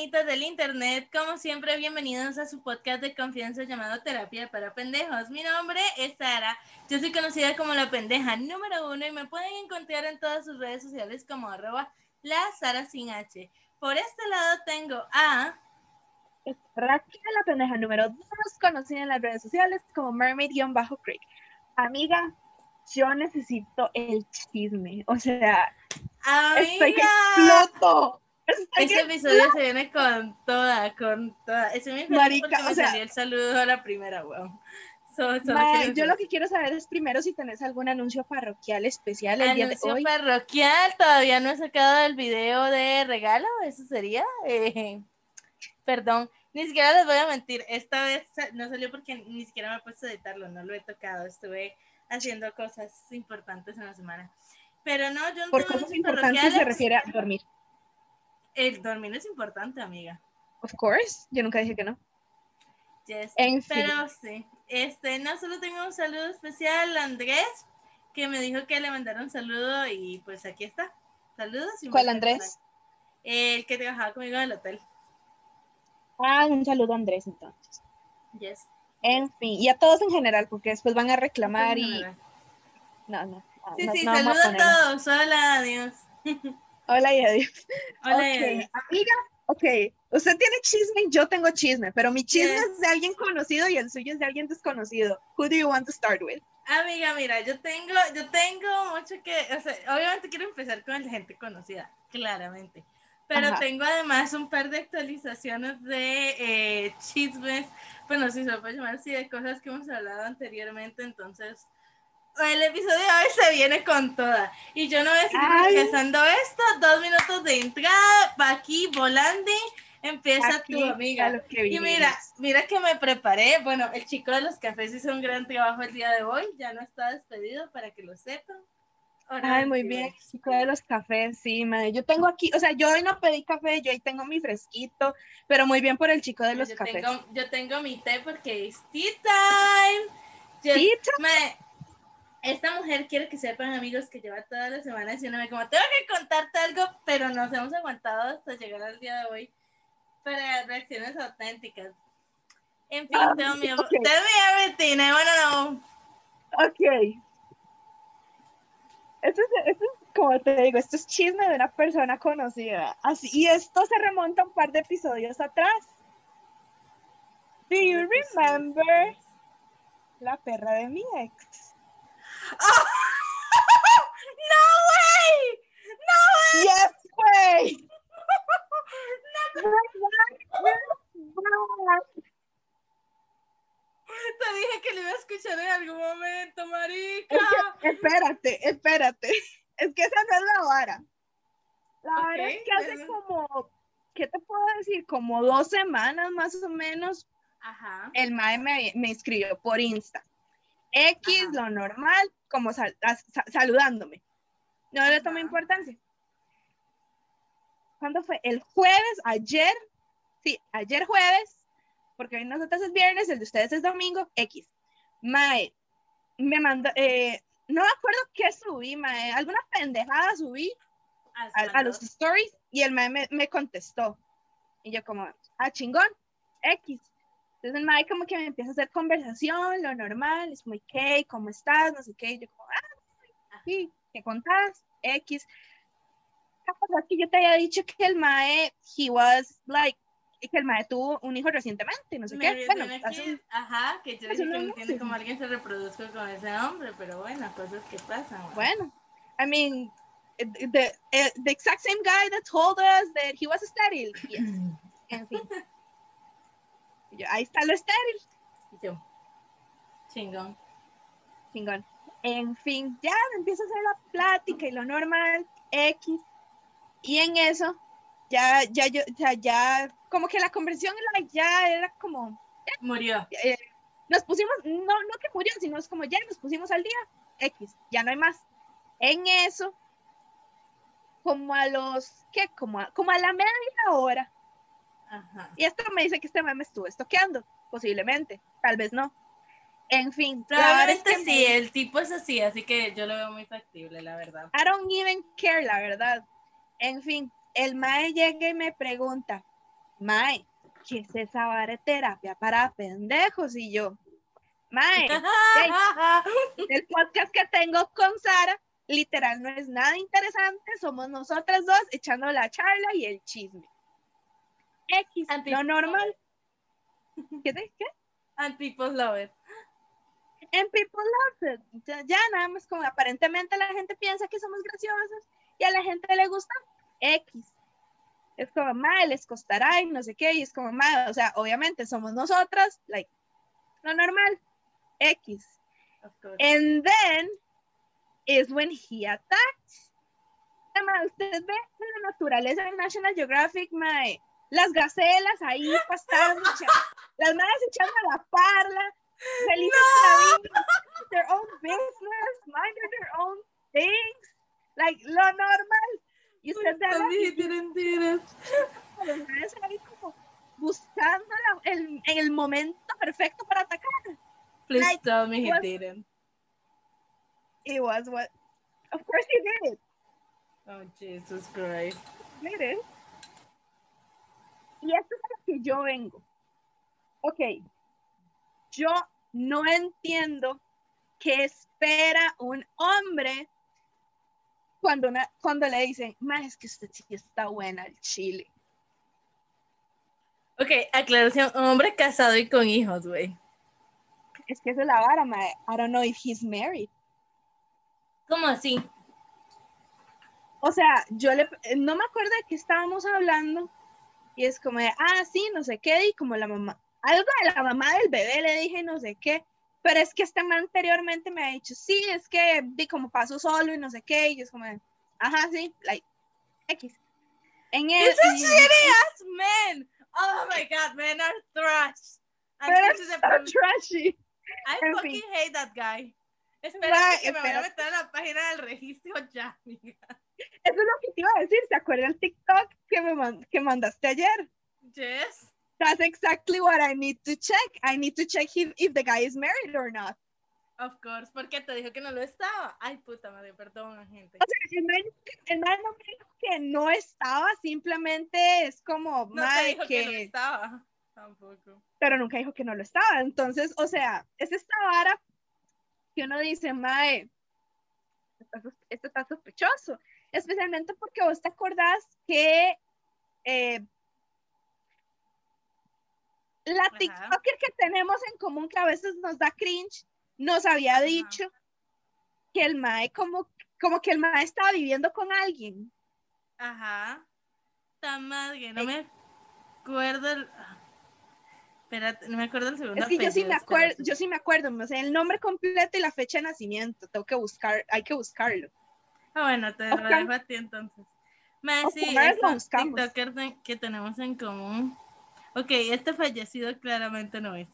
Personitas del internet, como siempre bienvenidos a su podcast de confianza llamado Terapia para Pendejos. Mi nombre es Sara, yo soy conocida como la pendeja número uno y me pueden encontrar en todas sus redes sociales como arroba la Sara sin H. Por este lado tengo a... Raquel, la pendeja número 2, conocida en las redes sociales como Mermaid-Creek. Amiga, yo necesito el chisme. O sea, estoy que ¡Amiga! exploto. Que episodio se viene con toda, con toda. Feliz Marica, o sea- salió el saludo a la primera, weón. So- yo lo que quiero saber es primero si tenés algún anuncio parroquial especial el día de Anuncio hoy. parroquial, todavía no he sacado el video de regalo, eso sería. eh, perdón, ni siquiera les voy a mentir, esta vez no salió porque ni siquiera me he puesto a editarlo, no lo he tocado, estuve haciendo cosas importantes en la semana. Pero no, yo no Por tengo cosas importantes se refiere a dormir. El dormir es importante, amiga. Of course, yo nunca dije que no. Yes. En fin, Pero sí, este, no solo tengo un saludo especial a Andrés, que me dijo que le mandaron un saludo y pues aquí está. Saludos. y ¿cuál Andrés? El que trabajaba conmigo en el hotel. Ah, un saludo a Andrés entonces. Yes. En fin, y a todos en general, porque después van a reclamar y... No, no. no, Sí, no- sí, no saludos a todos. Hola, adiós. Hola y adiós. Hola, Ok, adiós. amiga, ok, usted tiene chisme y yo tengo chisme, pero mi chisme Yes. es de alguien conocido y el suyo es de alguien desconocido. Who do you want to start with? Amiga, mira, yo tengo, yo tengo mucho que, o sea, obviamente quiero empezar con la gente conocida, claramente. Pero Ajá. tengo además un par de actualizaciones de eh, chismes, bueno, si se lo puede llamar así, de cosas que hemos hablado anteriormente, entonces el episodio de hoy se viene con toda. Y yo no voy a seguir empezando esto, dos minutos de entrada, pa' aquí, volando, empieza Aquí, tu amiga. Y mira, mira que me preparé. Bueno, el chico de los cafés hizo un gran trabajo el día de hoy. Ya no está despedido para que lo sepan. Ay, muy bien, chico de los cafés, sí, madre. Yo tengo aquí, o sea, yo hoy no pedí café, yo hoy tengo mi fresquito, pero muy bien por el chico de los yo cafés. Tengo, yo tengo mi té porque es tea time. Yo- me- esta mujer quiere que sepan, amigos, que lleva toda la semana diciéndome como tengo que contarte algo, pero nos hemos aguantado hasta llegar al día de hoy para reacciones auténticas. En fin, Ah, tell me, ok. tell me everything, I wanna know. Ok. Esto es, esto es, como te digo, esto es chisme de una persona conocida. Así, y esto se remonta a un par de episodios atrás. Do you remember la perra de mi ex? ¡No, güey! ¡No, Yes, güey. Te dije que lo iba a escuchar en algún momento, marica. Es que, espérate, espérate. Es que esa no es la vara. La vara Ok, es que hace bueno. como, ¿qué te puedo decir? Como dos semanas más o menos, Ajá. el mae me, me escribió por Insta. X, Ajá. lo normal, como sal- a- sa- saludándome. No le tomé importancia. ¿Cuándo fue? El jueves, ayer, sí, ayer jueves, porque hoy nosotros es viernes, el de ustedes es domingo, X. Mae, me mandó, eh, no me acuerdo qué subí, mae, alguna pendejada subí a, a los stories y el mae me, me contestó. Y yo como, ah, chingón, X. Entonces el mae como que me empieza a hacer conversación, lo normal, es muy, ¿qué? ¿Cómo estás? No sé qué. Y yo como, ah, sí, ¿qué contás? X. Capaz que yo te había dicho que el mae, he was like, que el mae tuvo un hijo recientemente, no sé Me qué. Bueno, hace que- un- Ajá, que yo dije que no entiendo cómo alguien se reproduzca con ese nombre, pero bueno, cosas que pasan. güey. bueno, I mean, the, the, eh, the exact same guy that told us that he was sterile. Yes. En fin. Y yo, ahí está lo estéril. Y yo, chingón. Chingón. En fin, ya empieza a hacer la plática y lo normal, X. Y en eso, ya, ya, yo, ya, ya, como que la conversión ya era como, Murió. eh, nos pusimos, no, no que murió, sino es como ya nos pusimos al día, X, ya no hay más. En eso, como a los, ¿qué? Como a, como a la media hora, Ajá. y esto me dice que este me estuvo estoqueando, posiblemente, tal vez no. En fin, es Probablemente que sí, me- el tipo es así, así que yo lo veo muy factible, la verdad. I don't even care, la verdad. En fin, el Mae llega y me pregunta, Mae, ¿qué es esa vara de terapia para pendejos? Y yo, Mae, el podcast que tengo con Sara, literal, no es nada interesante, somos nosotras dos echando la charla y el chisme. X, Anti- lo normal. ¿Qué? te- ¿Qué? And people love it. And people love it. Ya, ya nada más como aparentemente la gente piensa que somos graciosos y a la gente le gusta X. Es como, madre, les costará y no sé qué, y es como, madre, o sea, obviamente somos nosotras, like, lo normal, X. And then is when he attacked. Ma, usted ve la naturaleza en National Geographic, mae, las gacelas ahí pastando, las madres echando a la parla, felices de la vida, their own business, minding their own things, like lo normal. Y usted ahí como buscando la- el, el momento perfecto para atacar. Please Like, tell me he didn't. It was what, of course he did. Oh, Jesus Christ. Miren. Y esto es a lo que yo vengo. Ok. Yo no entiendo qué espera un hombre cuando, una- cuando le dicen, ma, es que usted sí está buena el chile. Ok, aclaración, un hombre casado y con hijos, güey. Es que esa es la vara, ma. I don't know if he's married. ¿Cómo así? O sea, yo le, no me acuerdo de qué estábamos hablando. Y es como de, ah, sí, no sé qué, y como la mamá, algo de la mamá del bebé le dije no sé qué, pero es que este man anteriormente me ha dicho, sí, es que di como paso solo y no sé qué, y es como, de, ajá, sí, like, X. En el, shitty ass man. Oh my god, men are trash. And pero this is a está problem. trashy. I en fucking fin. hate that guy. Espera que me voy a meter a la página del registro ya, amiga. Eso es lo que te iba a decir, ¿se acuerda el TikTok que me man- que mandaste ayer? Yes. That's exactly what I need to check. I need to check if, if the guy is married or not. Of course, porque te dijo que no lo estaba. Ay, puta madre, perdón, gente. O sea, el man, el man no me dijo que no estaba, simplemente es como, No mae, dijo que, no que, estaba. Tampoco. pero nunca dijo que no lo estaba. Entonces, o sea, es esta vara que uno dice, mae, esto está sospechoso. Especialmente porque vos te acordás que eh, la Ajá. TikToker que tenemos en común, que a veces nos da cringe, nos había dicho que el mae como, como que el mae estaba viviendo con alguien. Ajá. Ta madre, no me acuerdo el... ah. Espérate, no me acuerdo el segundo Es que yo sí me acuerdo, yo sí me acuerdo, o sea, el nombre completo y la fecha de nacimiento, tengo que buscar, hay que buscarlo. Ah, bueno, te lo dejo a ti entonces. Lo esta buscamos. TikToker que tenemos en común. Ok, este fallecido claramente no es.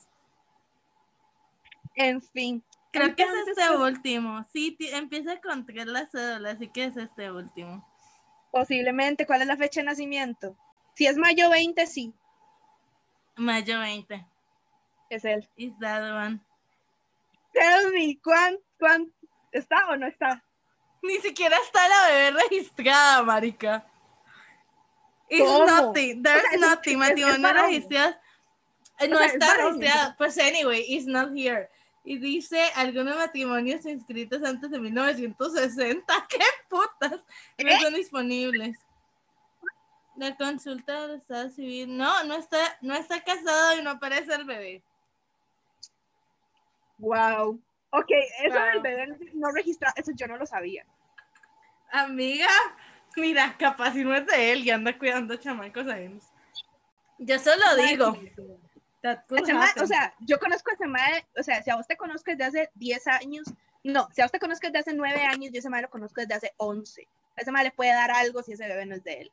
En fin. Creo que es este pues, último. Sí, empieza con tres la cédula, así que es este último. Posiblemente, ¿cuál es la fecha de nacimiento? Si es mayo 20, sí, Mayo 20. es él. Is that one? Tell me, ¿cuán, cuán, está o no está? Ni siquiera está la bebé registrada, marica. It's ¿Cómo? nothing. There's O sea, es- nothing. Eh, No O sea, es está varón, registrado. Pues anyway, it's not here. Y dice algunos matrimonios inscritos antes de 1960. ¡Qué putas! No ¿Eh? son disponibles. La consulta del Estado Civil. No, no está, no está casado y no aparece el bebé. Wow. Ok, eso Wow. del bebé no registrado, eso yo no lo sabía. Amiga, mira, capaz si no es de él y anda cuidando chamacos ajenos. Yo solo digo. O sea, yo conozco a ese mae, o sea, si a vos te conozco desde hace 10 años, no, si a usted conozco desde hace nueve años, yo ese mae lo conozco desde hace once. A ese mae le puede dar algo si ese bebé no es de él.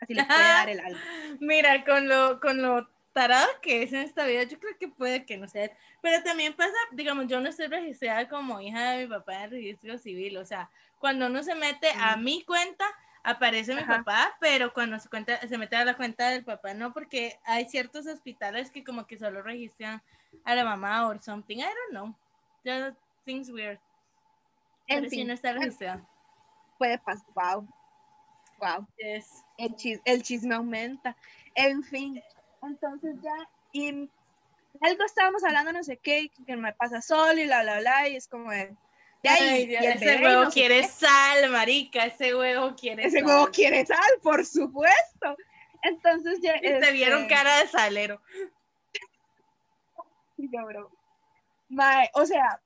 Así le puede dar el algo. Mira, con lo, con lo tarado que es en esta vida, yo creo que puede que no sea. Pero también pasa, digamos, yo no estoy registrada como hija de mi papá en el registro civil. O sea, cuando uno se mete a Mm. mi cuenta, aparece mi Ajá. papá, pero cuando se, cuenta, se mete a la cuenta del papá, no, porque hay ciertos hospitales que como que solo registran a la mamá or something. I don't know. Just things weird. En Pero fin, no está registrado. puede pasar. Wow. Wow. Yes. El, chis- el chisme aumenta. En fin, entonces ya, y algo estábamos hablando, no sé qué, que me pasa solo y bla, bla, bla, y es como de, de ahí, Ay, Dios, ese bebé huevo no quiere sal, marica. Ese huevo quiere Ese sal. huevo quiere sal, por supuesto. Entonces ya. Y te vieron este, cara de salero. Sí, cabrón. Mae, o sea,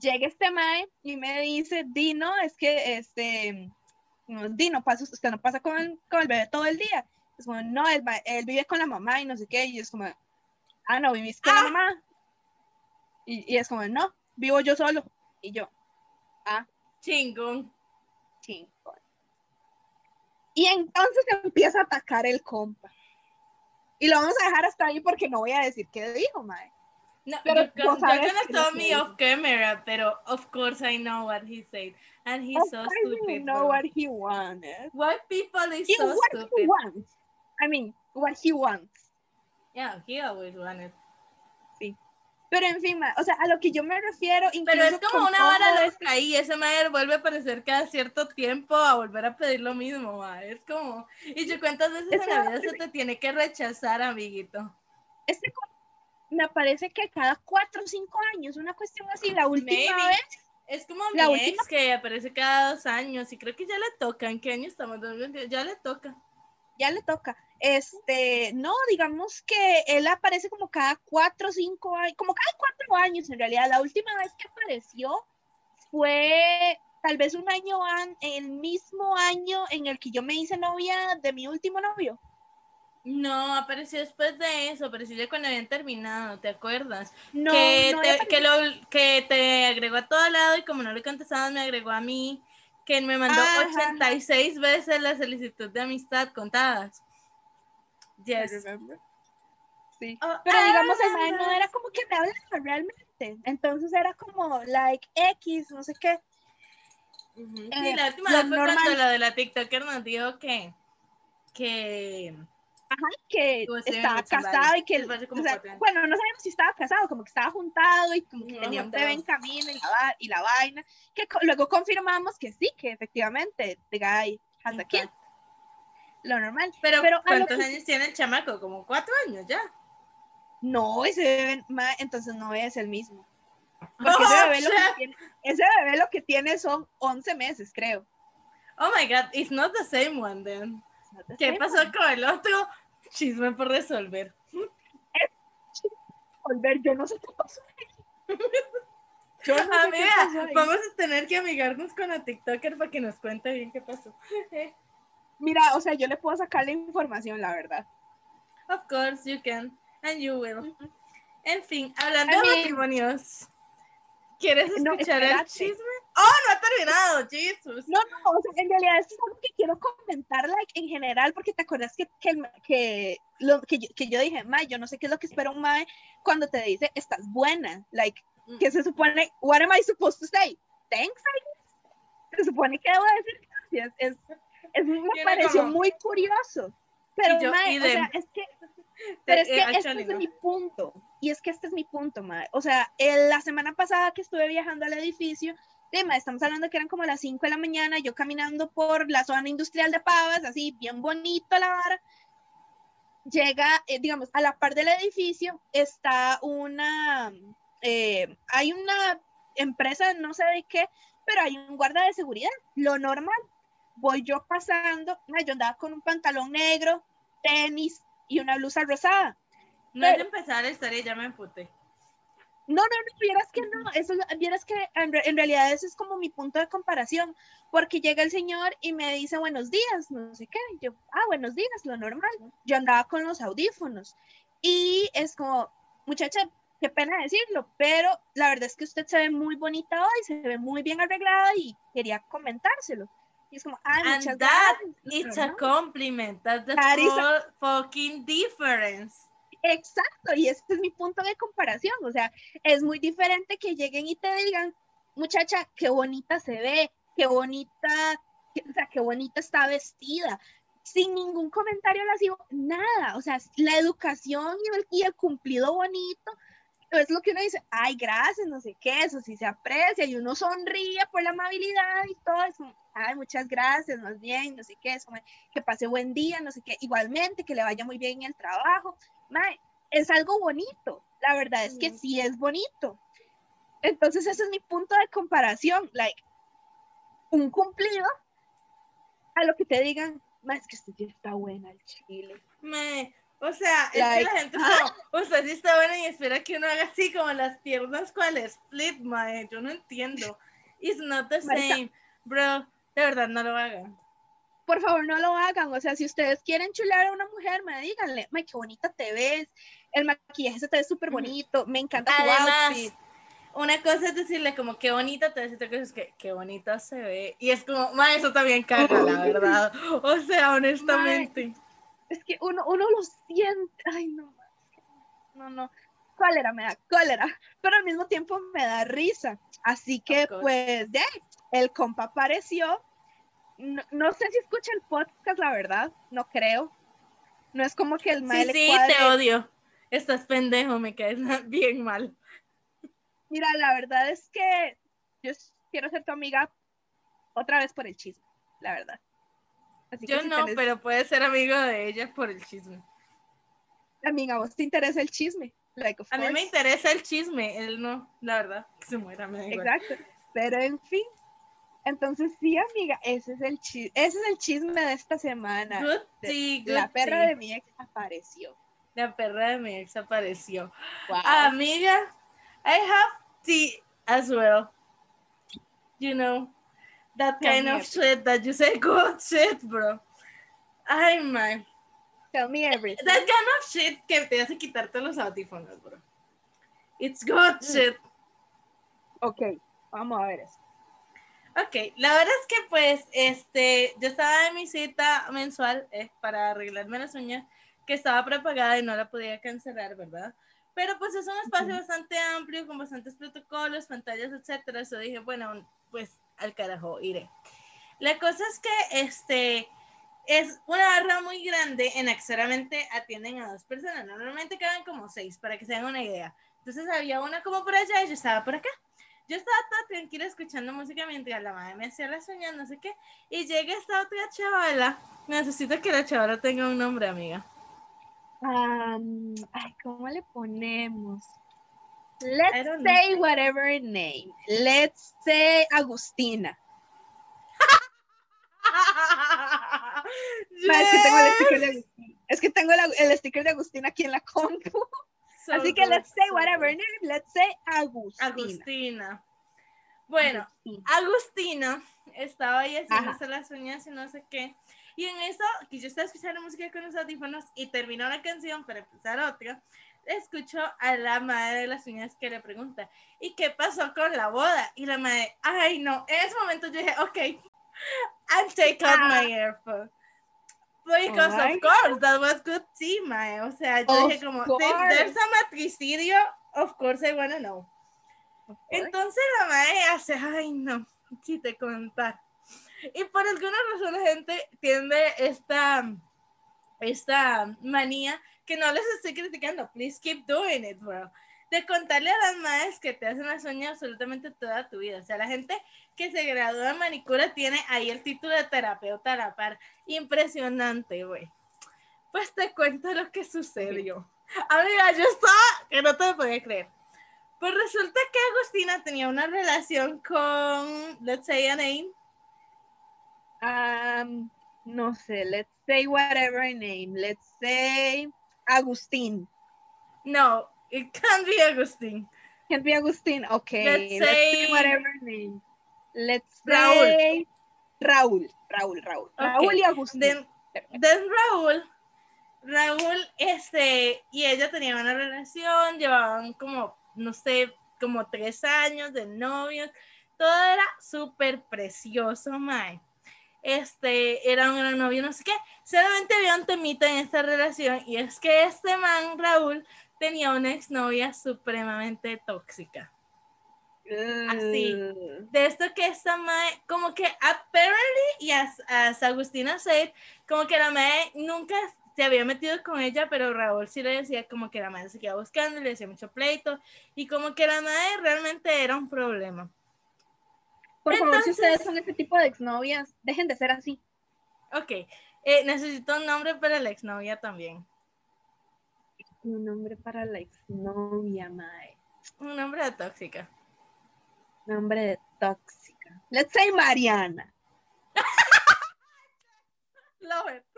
llega este mae y me dice, Dino, es que este, no, Dino, pasa, usted no pasa con el, con el bebé todo el día. Es como, no, él, va- él vive con la mamá y no sé qué, y es como, ah, no, vivís con la mamá. Y, y es como, no, vivo yo solo. Y yo, Chingón. chingón. Y entonces empieza a atacar el compa. Y lo vamos a dejar hasta ahí porque no voy a decir qué dijo, mae. No, Pero yo, vos yo sabes gonna tell me off camera, pero of course I know what he said. And he's Of so you stupid. know bro. what he wanted. White people is so what he stupid. wants. I mean, what he wants. Yeah, he always wanted. Pero en fin, ma, o sea, a lo que yo me refiero. Pero es como una vara loca y ese madre vuelve a aparecer cada cierto tiempo a volver a pedir lo mismo, ma. Es como, y yo cuántas veces en la vida se te tiene que rechazar, amiguito. Este me parece que cada cuatro o cinco años, una cuestión así, la última Maybe. vez, Es como La mi última- ex que aparece cada dos años y creo que ya le toca. ¿En qué año estamos? 2022, Ya le toca. Ya le toca. Este, no, digamos que él aparece como cada cuatro o cinco años, como cada cuatro años en realidad. La última vez que apareció fue tal vez un año, an- el mismo año en el que yo me hice novia de mi último novio. No, apareció después de eso, apareció ya cuando habían terminado, ¿te acuerdas? No, que, no te, que, lo, que te agregó a todo lado y como no le contestabas me agregó a mí, que me mandó Ajá. 86 veces la solicitud de amistad contadas. Yes. Sí. Oh, Pero digamos, el mae no era como que me hablaba realmente. Entonces era como, like, X, no sé qué. Eh, la última lo vez fue cuando la de la TikToker nos dijo que, que que Tú estoy estaba casado y que, o sea, bueno, no sabemos si estaba casado, como que estaba juntado y como que Ujú, tenía un bebé en camino y la, y la vaina, que co- luego confirmamos que sí, que efectivamente the guy has a kid, lo normal. Pero, Pero ¿cuántos que- años tiene el chamaco? Como cuatro años ya. No, ese bebé, ma, entonces no es el mismo. Porque Oh, ese, bebé lo que tiene, ese bebé lo que tiene son 11 meses, creo. Oh my god, it's not the same one then. No ¿Qué pasó con el otro? Chisme por resolver. volver, yo no sé qué pasó. Yo no vamos a tener que amigarnos con la TikToker para que nos cuente bien qué pasó. Mira, o sea, yo le puedo sacar la información, la verdad. of course you can, and you will. En fin, hablando I de matrimonios, ¿quieres No, escuchar el chisme? ¡Oh, no ha terminado! ¡Jesus! No, no, o sea, en realidad es algo que quiero comentar like, en general, porque te acuerdas que, que, que, lo, que, yo, que yo dije, Mae, yo no sé qué es lo que espera un Mae cuando te dice, estás buena, like, Mm. que se supone, what am I supposed to say? Thanks, I guess. Se supone que debo decir gracias, es, es, me pareció como- muy curioso, pero Y yo, Mae, y o de- sea, es que pero es Eh, que este es no. mi punto. Y es que este es mi punto, mae. O sea, el- la semana pasada que estuve viajando al edificio, de, mae, estamos hablando que eran como las 5 de la mañana, yo caminando por la zona industrial de Pavas, así, bien bonito la vara. Llega, eh, digamos, a la par del edificio está una, eh, hay una empresa, no sé de qué, pero hay un guarda de seguridad, lo normal. Voy yo pasando, mae, yo andaba con un pantalón negro, tenis y una blusa rosada. No es de pero- empezar la historia, ya me emputé. No, no, no, vieras que no, eso, vieras que en realidad ese es como mi punto de comparación, porque llega el señor y me dice buenos días, no sé qué, yo, ah, buenos días, lo normal, yo andaba con los audífonos y es como, muchacha, qué pena decirlo, pero la verdad es que usted se ve muy bonita hoy, se ve muy bien arreglada y quería comentárselo. Y es como, ay, And muchas that gracias. It's a compliment. That's the That a- fucking difference. Exacto, y este es mi punto de comparación. O sea, es muy diferente que lleguen y te digan, muchacha, qué bonita se ve, qué bonita, o sea, qué bonita está vestida, sin ningún comentario lascivo, nada. O sea, la educación y el, y el cumplido bonito es lo que uno dice, ay, gracias, no sé qué, eso sí se aprecia, y uno sonríe por la amabilidad y todo eso. Ay, muchas gracias, más bien, no sé qué, eso, que pase buen día, no sé qué, igualmente, que le vaya muy bien en el trabajo. Es algo bonito. La verdad es que Mm. sí es bonito. Entonces ese es mi punto de comparación. Like, un cumplido a lo que te digan, "Ma, es que usted sí está buena el chile. O sea, es que la gente es como, usted sí está buena y espera que uno haga así como las piernas cual split, mae. Yo no entiendo. It's not the same. Bro, de verdad no lo hagan. Por favor, no lo hagan. O sea, si ustedes quieren chular a una mujer, me díganle, "Ma, qué bonita te ves. El maquillaje se te ve súper bonito. Me encanta tu Además, outfit. una cosa es decirle como qué bonita te ves y otra cosa es que qué bonita se ve. Y es como, ma, eso también caga, la verdad. O sea, honestamente. Es que uno, uno lo siente. Ay, no. No, no. Cólera, me da cólera. Pero al mismo tiempo me da risa. Así que, pues, de el compa apareció. No, no sé si escucha el podcast, la verdad. No creo. No es como que el Sí, le sí, cuadre. te odio. Estás pendejo, me caes bien mal. Mira, la verdad es que yo quiero ser tu amiga otra vez por el chisme, la verdad. Así que Yo si no, tenés- pero puedes ser amigo de ella por el chisme. Amiga, ¿a vos te interesa el chisme? Like, A mí me interesa el chisme, él no, la verdad, que se muera, me da igual. Exacto. Pero en fin. Entonces sí, amiga, ese es el chisme, ese es el chisme de esta semana. Good De- tea, good La perra tea. de mi ex apareció. La perra de mi ex apareció. Wow. Amiga, I have tea as well. You know, that kind of shit that you say, good shit, bro. Ay, man. Tell me everything. That kind of shit que te hace quitarte los audífonos, bro. It's good Mm. shit. Ok, vamos a ver eso. Ok, la verdad es que pues, este, yo estaba en mi cita mensual eh, para arreglarme las uñas, que estaba prepagada y no la podía cancelar, ¿verdad? Pero pues es un espacio bastante amplio, con bastantes protocolos, pantallas, etcétera. Eso dije, bueno, pues al carajo, iré. La cosa es que, este, es una barra muy grande en la que solamente atienden a dos personas. Normalmente quedan como seis, para que se den una idea. Entonces había una como por allá y yo estaba por acá. Yo estaba toda tranquila escuchando música mientras la madre me hacía las uñas, no sé qué. Y llega esta otra chavala. Necesito que la chavala tenga un nombre, amiga. Am, ay, ¿cómo le ponemos? Let's know. say whatever name. Let's say Agustina. Ma, es que tengo el sticker de Agustina. Es que tengo la- el sticker de Agustina aquí en la compu. So Así que good, let's say whatever name. Let's say Agustina. Agustina. Bueno, Agustina. Estaba ahí haciéndose las uñas y no sé qué. Y en eso, que yo estaba escuchando música con los audífonos y terminó la canción para empezar otra, escucho a la madre de las uñas que le pregunta, ¿y qué pasó con la boda? Y la madre, ay no, en ese momento yo dije, ok, I'll take out my earphone. Because of course, that was good tea, mae. O sea, yo Of dije como, if there's a matricidio, of course I wanna know. Entonces la madre hace, ay no, si te contar. Y por alguna razón la gente tiene esta, esta manía que no les estoy criticando, please keep doing it, bro. De contarle a las madres que te hacen las uñas absolutamente toda tu vida. O sea, la gente que se gradúa de manicura tiene ahí el título de terapeuta a la par. Impresionante, güey. Pues te cuento lo que sucedió. Amiga, yo estaba que no te lo podía creer. Pues resulta que Agustina tenía una relación con, let's say a name, Um, no sé, let's say whatever name. Let's say Agustín. no, it can't be Agustín. Can't be Agustín. Okay. Let's say, whatever name. Let's Raúl. say Raúl. Raúl, Raúl. Raúl y Agustín. Then, then Raúl Raúl este, y ella tenían una relación, llevaban como, no sé, como tres años de novios, todo era súper precioso, Mae. Este, era un gran novio, no sé qué. Solamente había un temita en esta relación y es que este man, Raúl, tenía una exnovia supremamente tóxica. Así. Uh, De esto que esta mae, como que apparently, y as, as Agustina said, como que la mae nunca se había metido con ella, pero Raúl sí le decía como que la mae se quedaba buscando le decía mucho pleito, y como que la mae realmente era un problema. Por favor, si ustedes son ese tipo de exnovias, dejen de ser así. Ok, eh, necesito un nombre para la exnovia también. Un nombre para la exnovia, mae. Un nombre de tóxica. Nombre de tóxica. Let's say Mariana. Love it.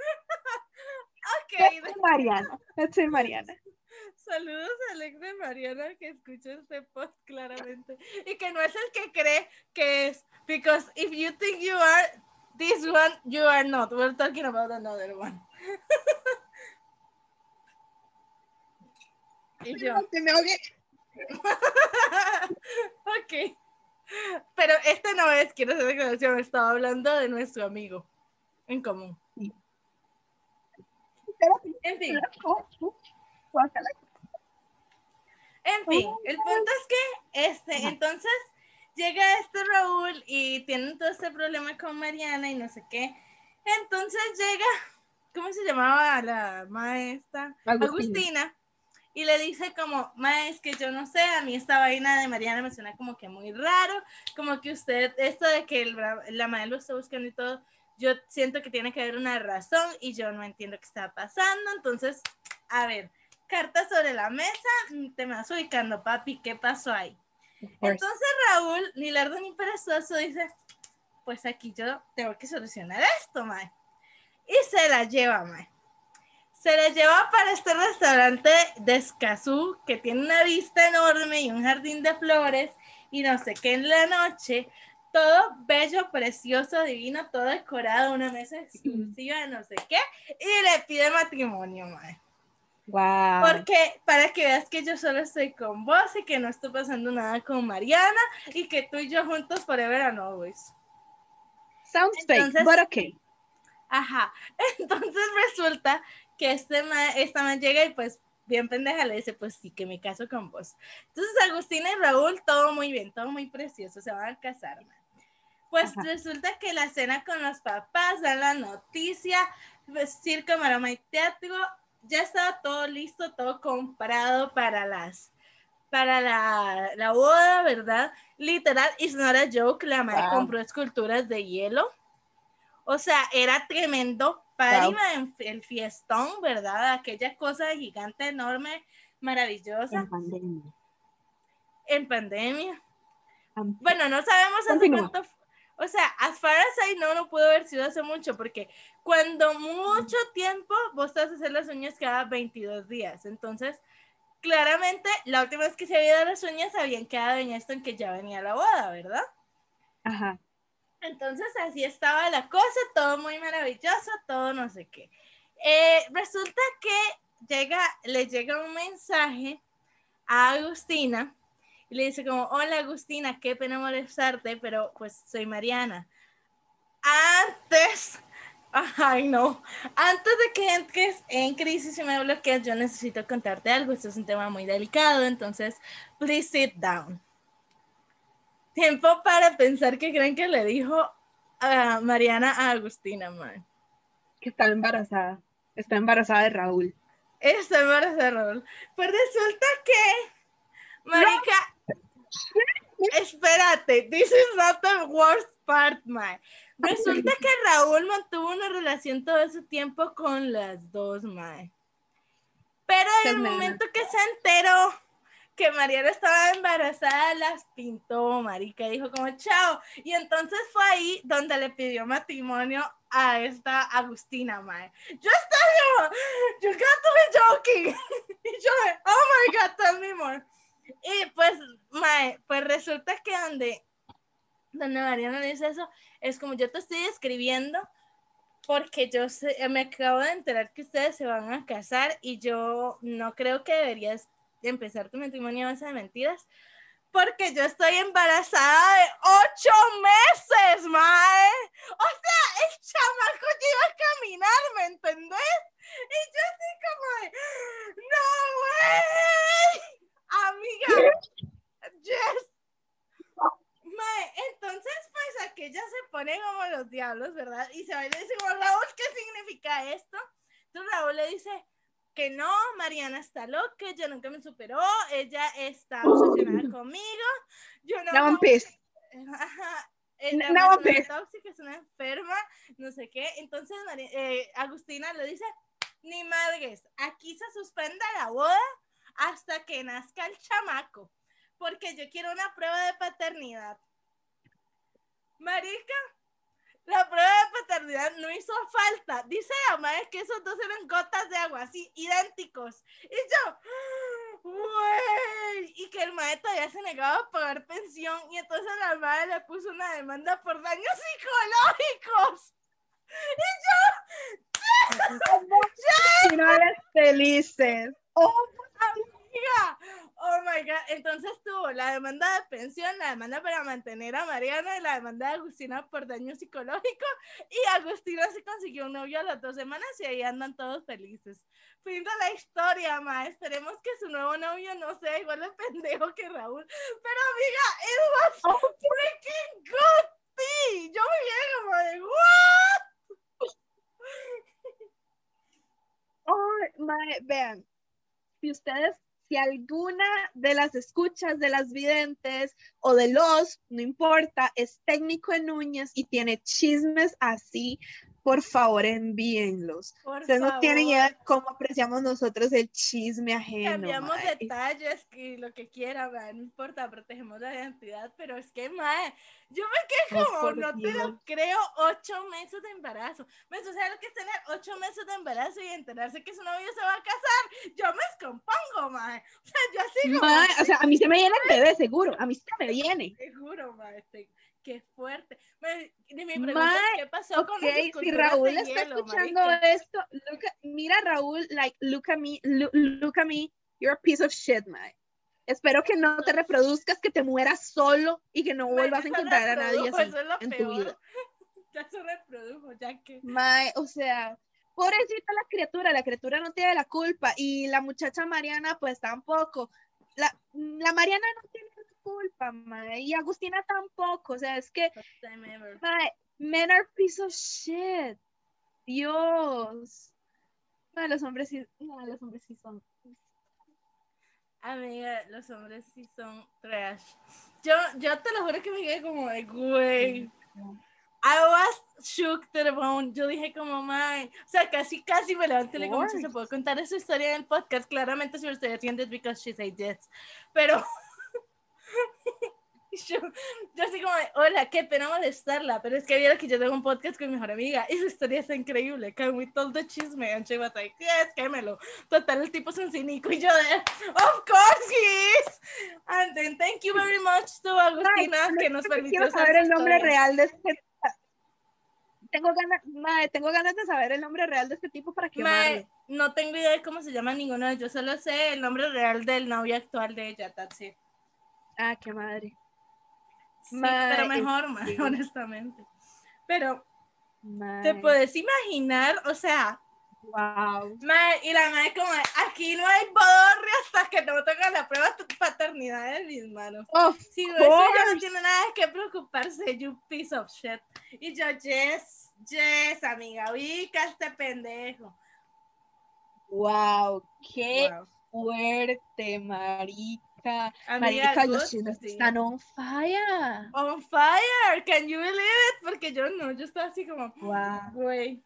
Let's ok, say Mariana. Let's say Mariana. Saludos a Alex de Mariana que escucha este post claramente. Y que no es el que cree que es because if you think you are this one you are not. We're talking about another one. Y yo. Ok. Pero este no es quiero hacer declaración estaba hablando de nuestro amigo en común. En fin. En fin, el punto es que este, entonces llega este Raúl y tienen todo este problema con Mariana y no sé qué. Entonces llega, ¿cómo se llamaba la maestra? Agustina. Agustina. Y le dice como, ma, es que yo no sé, a mí esta vaina de Mariana me suena como que muy raro, como que usted, esto de que el la madre lo está buscando y todo, yo siento que tiene que haber una razón y yo no entiendo qué está pasando. Entonces, a ver, cartas sobre la mesa, mm, te me vas ubicando, papi, ¿qué pasó ahí? Entonces Raúl, ni largo ni perezoso, dice, pues aquí yo tengo que solucionar esto, mae. Y se la lleva, mae. Se la lleva para este restaurante de Escazú, que tiene una vista enorme y un jardín de flores, y no sé qué en la noche, todo bello, precioso, divino, todo decorado, una mesa exclusiva, no sé qué, y le pide matrimonio, mae. Wow. Porque para que veas que yo solo estoy con vos y que no estoy pasando nada con Mariana y que tú y yo juntos forever and always. Sounds fake, Entonces- but okay. Ajá. Entonces resulta que este ma- esta man llega y pues bien pendeja le dice, pues sí, que me caso con vos. Entonces Agustina y Raúl, todo muy bien, todo muy precioso, se van a casar, man. Pues Ajá. resulta que la cena con los papás, dan la noticia, pues, circo, maroma y teatro, ya estaba todo listo, todo comprado para las para la, la boda, ¿verdad? Literal, it's not a joke, la madre Wow. compró esculturas de hielo. O sea, era tremendo party, Wow. man, el fiestón, ¿verdad? Aquella cosa gigante, enorme, maravillosa En pandemia. en pandemia. Bueno, no sabemos hace cuánto. O sea, as far as I know, no pudo haber sido hace mucho, porque cuando mucho tiempo vos te vas a hacer las uñas cada 22 días. Entonces, claramente, la última vez que se había dado las uñas habían quedado en esto en que ya venía la boda, ¿verdad? Ajá. Entonces así estaba la cosa, todo muy maravilloso, todo no sé qué. Eh, resulta que llega, le llega un mensaje a Agustina y le dice como, hola Agustina, qué pena molestarte, pero pues soy Mariana. Antes, ay no, antes de que entres en crisis y me bloquees, yo necesito contarte algo, esto es un tema muy delicado, entonces, please sit down tiempo para pensar que creen que le dijo a Mariana a Agustina, man. Que estaba embarazada. Está embarazada de Raúl. Está embarazada, Raúl. Pues resulta que, marica, espérate, this is not the worst part, man. Resulta que Raúl mantuvo una relación todo ese tiempo con las dos, man. Pero en el momento que se enteró que Mariana estaba embarazada, las pintó, marica, dijo como chao. Y entonces fue ahí donde le pidió matrimonio a esta Agustina, mae. Yo estaba como, you got to be joking. y yo, oh my God, tell me more. Y pues, mae, pues resulta que donde, donde Mariana dice eso, es como yo te estoy escribiendo porque yo sé- me acabo de enterar que ustedes se van a casar y yo no creo que deberías empezar tu matrimonio a base de mentiras, porque yo estoy embarazada de ocho meses, mae. O sea, el chamaco ya iba a caminar, ¿me entendés? Y yo así como de, no, güey, amiga, yes. Mae, entonces pues aquella se pone como los diablos, ¿verdad? Y se va y le dice Raúl, ¿qué significa esto? Entonces Raúl le dice que no, Mariana está loca, ella nunca me superó, ella está obsesionada conmigo, yo no... Pissed. Ajá, es No, una no, persona pues. tóxica, es una enferma, no sé qué. Entonces eh, Agustina le dice, ni madres, aquí se suspenda la boda hasta que nazca el chamaco, porque yo quiero una prueba de paternidad. Marica, la prueba de paternidad no hizo falta. Dice la madre que esos dos eran gotas de agua, así, idénticos. Y yo, güey, y que el madre todavía se negaba a pagar pensión y entonces la madre le puso una demanda por daños psicológicos. Finales felices. Oh, Amiga, oh my god, entonces tuvo la demanda de pensión, la demanda para mantener a Mariana y la demanda de Agustina por daño psicológico y Agustina se consiguió un novio a las dos semanas y ahí andan todos felices. Fin de la historia, ma, esperemos que su nuevo novio no sea igual de pendejo que Raúl, pero amiga, it was Oh. freaking good tea. yo me como de what? oh, mae, vean, si ustedes, si alguna de las escuchas de las videntes o de los, no importa, es técnico en uñas y tiene chismes así, por favor envíenlos. Por Ustedes no tienen favor. idea de cómo apreciamos nosotros el chisme ajeno. Cambiamos mae. detalles y lo que quiera, no importa, protegemos la identidad, pero es que, mae, yo me Oh, por no te lo creo, ocho meses de embarazo. ¿Me sabes lo que es tener ocho meses de embarazo y enterarse que su novio se va a casar? Yo me descompongo, mae. O sea, yo como, Mae, o sea, a mí se me viene el bebé, seguro. A mí se me viene. mae, te- qué fuerte. Mae, y mi pregunta Mae, es, ¿qué pasó con Ok, las si Raúl de está hielo, escuchando marica? esto, look at- mira Raúl, like, look at me, look, look at me, you're a piece of shit, man. Espero que no te reproduzcas, que te mueras solo y que no Mae, vuelvas a encontrar a nadie así eso es lo en tu peor. vida. Ya se reprodujo, ya que... Mae, o sea, pobrecita la criatura, la criatura no tiene la culpa y la muchacha Mariana pues tampoco. La, la Mariana no tiene culpa, mae, y Agustina tampoco, o sea, es que. Mae, men are piece of shit. Dios. Mae, los hombres sí, no, los hombres sí son. Amiga, los hombres sí son trash. Yo, yo te lo juro que me quedé como de, güey. I was shook to the bone. Yo dije como, my. O sea, casi, casi me levanté le. "Mucho, se puedo contar esa historia en el podcast. Claramente si lo estoy haciendo es because she said yes. Pero... yo, yo así como, hola, qué pena molestarla, pero es que vieron que yo tengo un podcast con mi mejor amiga y su historia está increíble. Can we tell the chisme? And she was like, yes, quémelo. Total, el tipo es un cínico y yo de, of course he is. And then thank you very much to Agustina que nos permitió saber el nombre real de este. Tengo ganas, mae, tengo ganas de saber el nombre real de este tipo para que Mae, no tengo idea de cómo se llama ninguno ellos, solo sé el nombre real del novio actual de ella, that's it. Ah, qué madre. Sí, pero mejor, mae, este- honestamente. Pero, ¿te puedes imaginar? O sea, Wow. mae, y la madre como, aquí no hay bodorrio hasta que no tenga la prueba de paternidad en mis manos. Of Si no, eso ya no course. tiene nada que preocuparse, you piece of shit. Y yo, yes, yes, amiga, ubica a este pendejo. Wow, qué Wow. fuerte, marica. Amiga, Marica, los están on fire. On fire, can you believe it? Porque yo no, yo estaba así como, Wow, güey.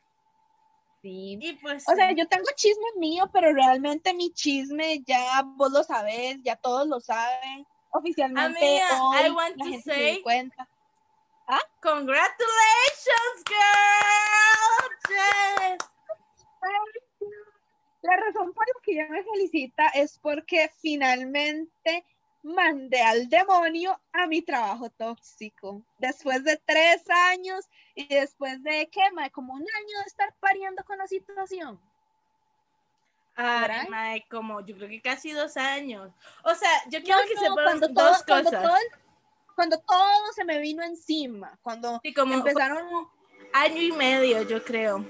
sí. Y pues, O sea, yo tengo chisme mío, pero realmente mi chisme ya vos lo sabés, ya todos lo saben. Oficialmente Amiga, hoy I want la to gente say- cuenta. congratulations, girl. Yes. La razón por la que ella me felicita es porque finalmente mandé al demonio a mi trabajo tóxico. Después de tres años y después de, ¿qué, mae? Como un año de estar pariendo con la situación. ¿Verdad? mae, como yo creo que casi dos años. O sea, yo quiero No, que no, sepan cuando dos todo, cuando cosas. todo, cuando todo se me vino encima, cuando Sí, como empezaron año y medio, yo creo.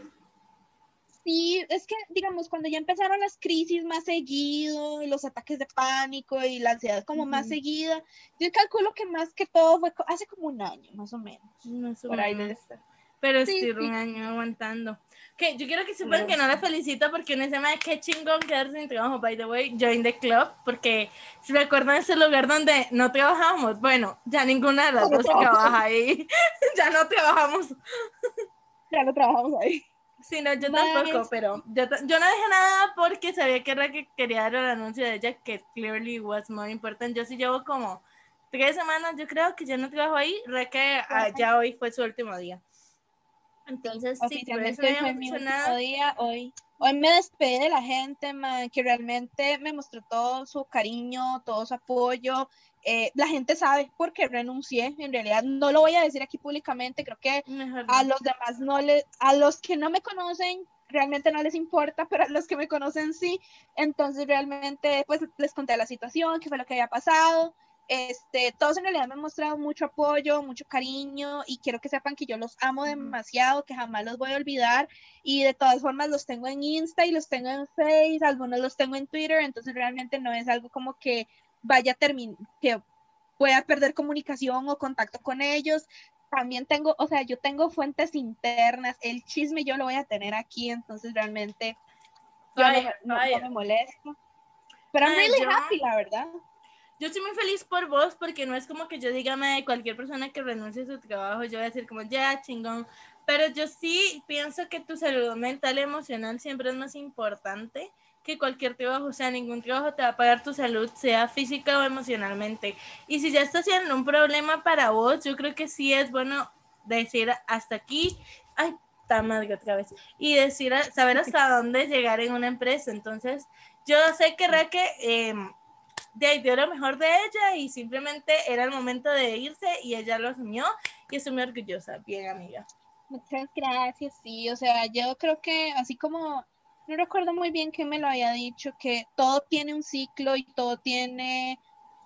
Sí, es que, digamos, cuando ya empezaron las crisis más seguido, y los ataques de pánico y la ansiedad como más seguida, yo calculo que más que todo fue hace como un año, más o menos. Más o Por ahí menos. debe estar. Pero Sí, estoy sí. un año aguantando. Que yo quiero que sepan que no la felicito porque en ese mes qué chingón quedarse sin trabajo. By the way, join the club. Porque si me acuerdan ese lugar donde no trabajamos, bueno, ya ninguna de las dos trabaja ahí. ya no trabajamos. Ya no trabajamos ahí. Sí, no, yo Nice. tampoco, pero yo, yo no dije nada porque sabía que era que quería dar el anuncio de ella, que clearly was more important. Yo sí llevo como tres semanas, yo creo que ya no trabajo ahí, re que ah, ya hoy fue su último día. Entonces, sí, por eso no fue mi último día, hoy. Hoy me despedí de la gente, man, que realmente me mostró todo su cariño, todo su apoyo. Eh, la gente sabe por qué renuncié, en realidad no lo voy a decir aquí públicamente, creo que Mejor a los demás no le, a los que no me conocen realmente no les importa, pero a los que me conocen sí. Entonces realmente pues les conté la situación, qué fue lo que había pasado. Este, todos en realidad me han mostrado mucho apoyo, mucho cariño y quiero que sepan que yo los amo demasiado, que jamás los voy a olvidar. Y de todas formas los tengo en Insta y los tengo en Face, algunos los tengo en Twitter, entonces realmente no es algo como que vaya a terminar, que pueda perder comunicación o contacto con ellos. También tengo, o sea, yo tengo fuentes internas, el chisme yo lo voy a tener aquí, entonces realmente yo no, no- no me molesto. Pero I'm really yo- happy, la verdad. Yo estoy muy feliz por vos porque no es como que yo diga de cualquier persona que renuncie a su trabajo, yo voy a decir como ya chingón, pero yo sí pienso que tu salud mental y emocional siempre es más importante que cualquier trabajo, o sea, ningún trabajo te va a pagar tu salud, sea física o emocionalmente. Y si ya está siendo un problema para vos, yo creo que sí es bueno decir hasta aquí, ay, está madre otra vez, y decir, saber hasta dónde llegar en una empresa. Entonces, yo sé que Raque eh, de ahí dio lo mejor de ella y simplemente era el momento de irse y ella lo asumió y estoy muy orgullosa. Bien, amiga. Muchas gracias, sí, o sea, yo creo que así como, no recuerdo muy bien quién me lo había dicho, que todo tiene un ciclo y todo tiene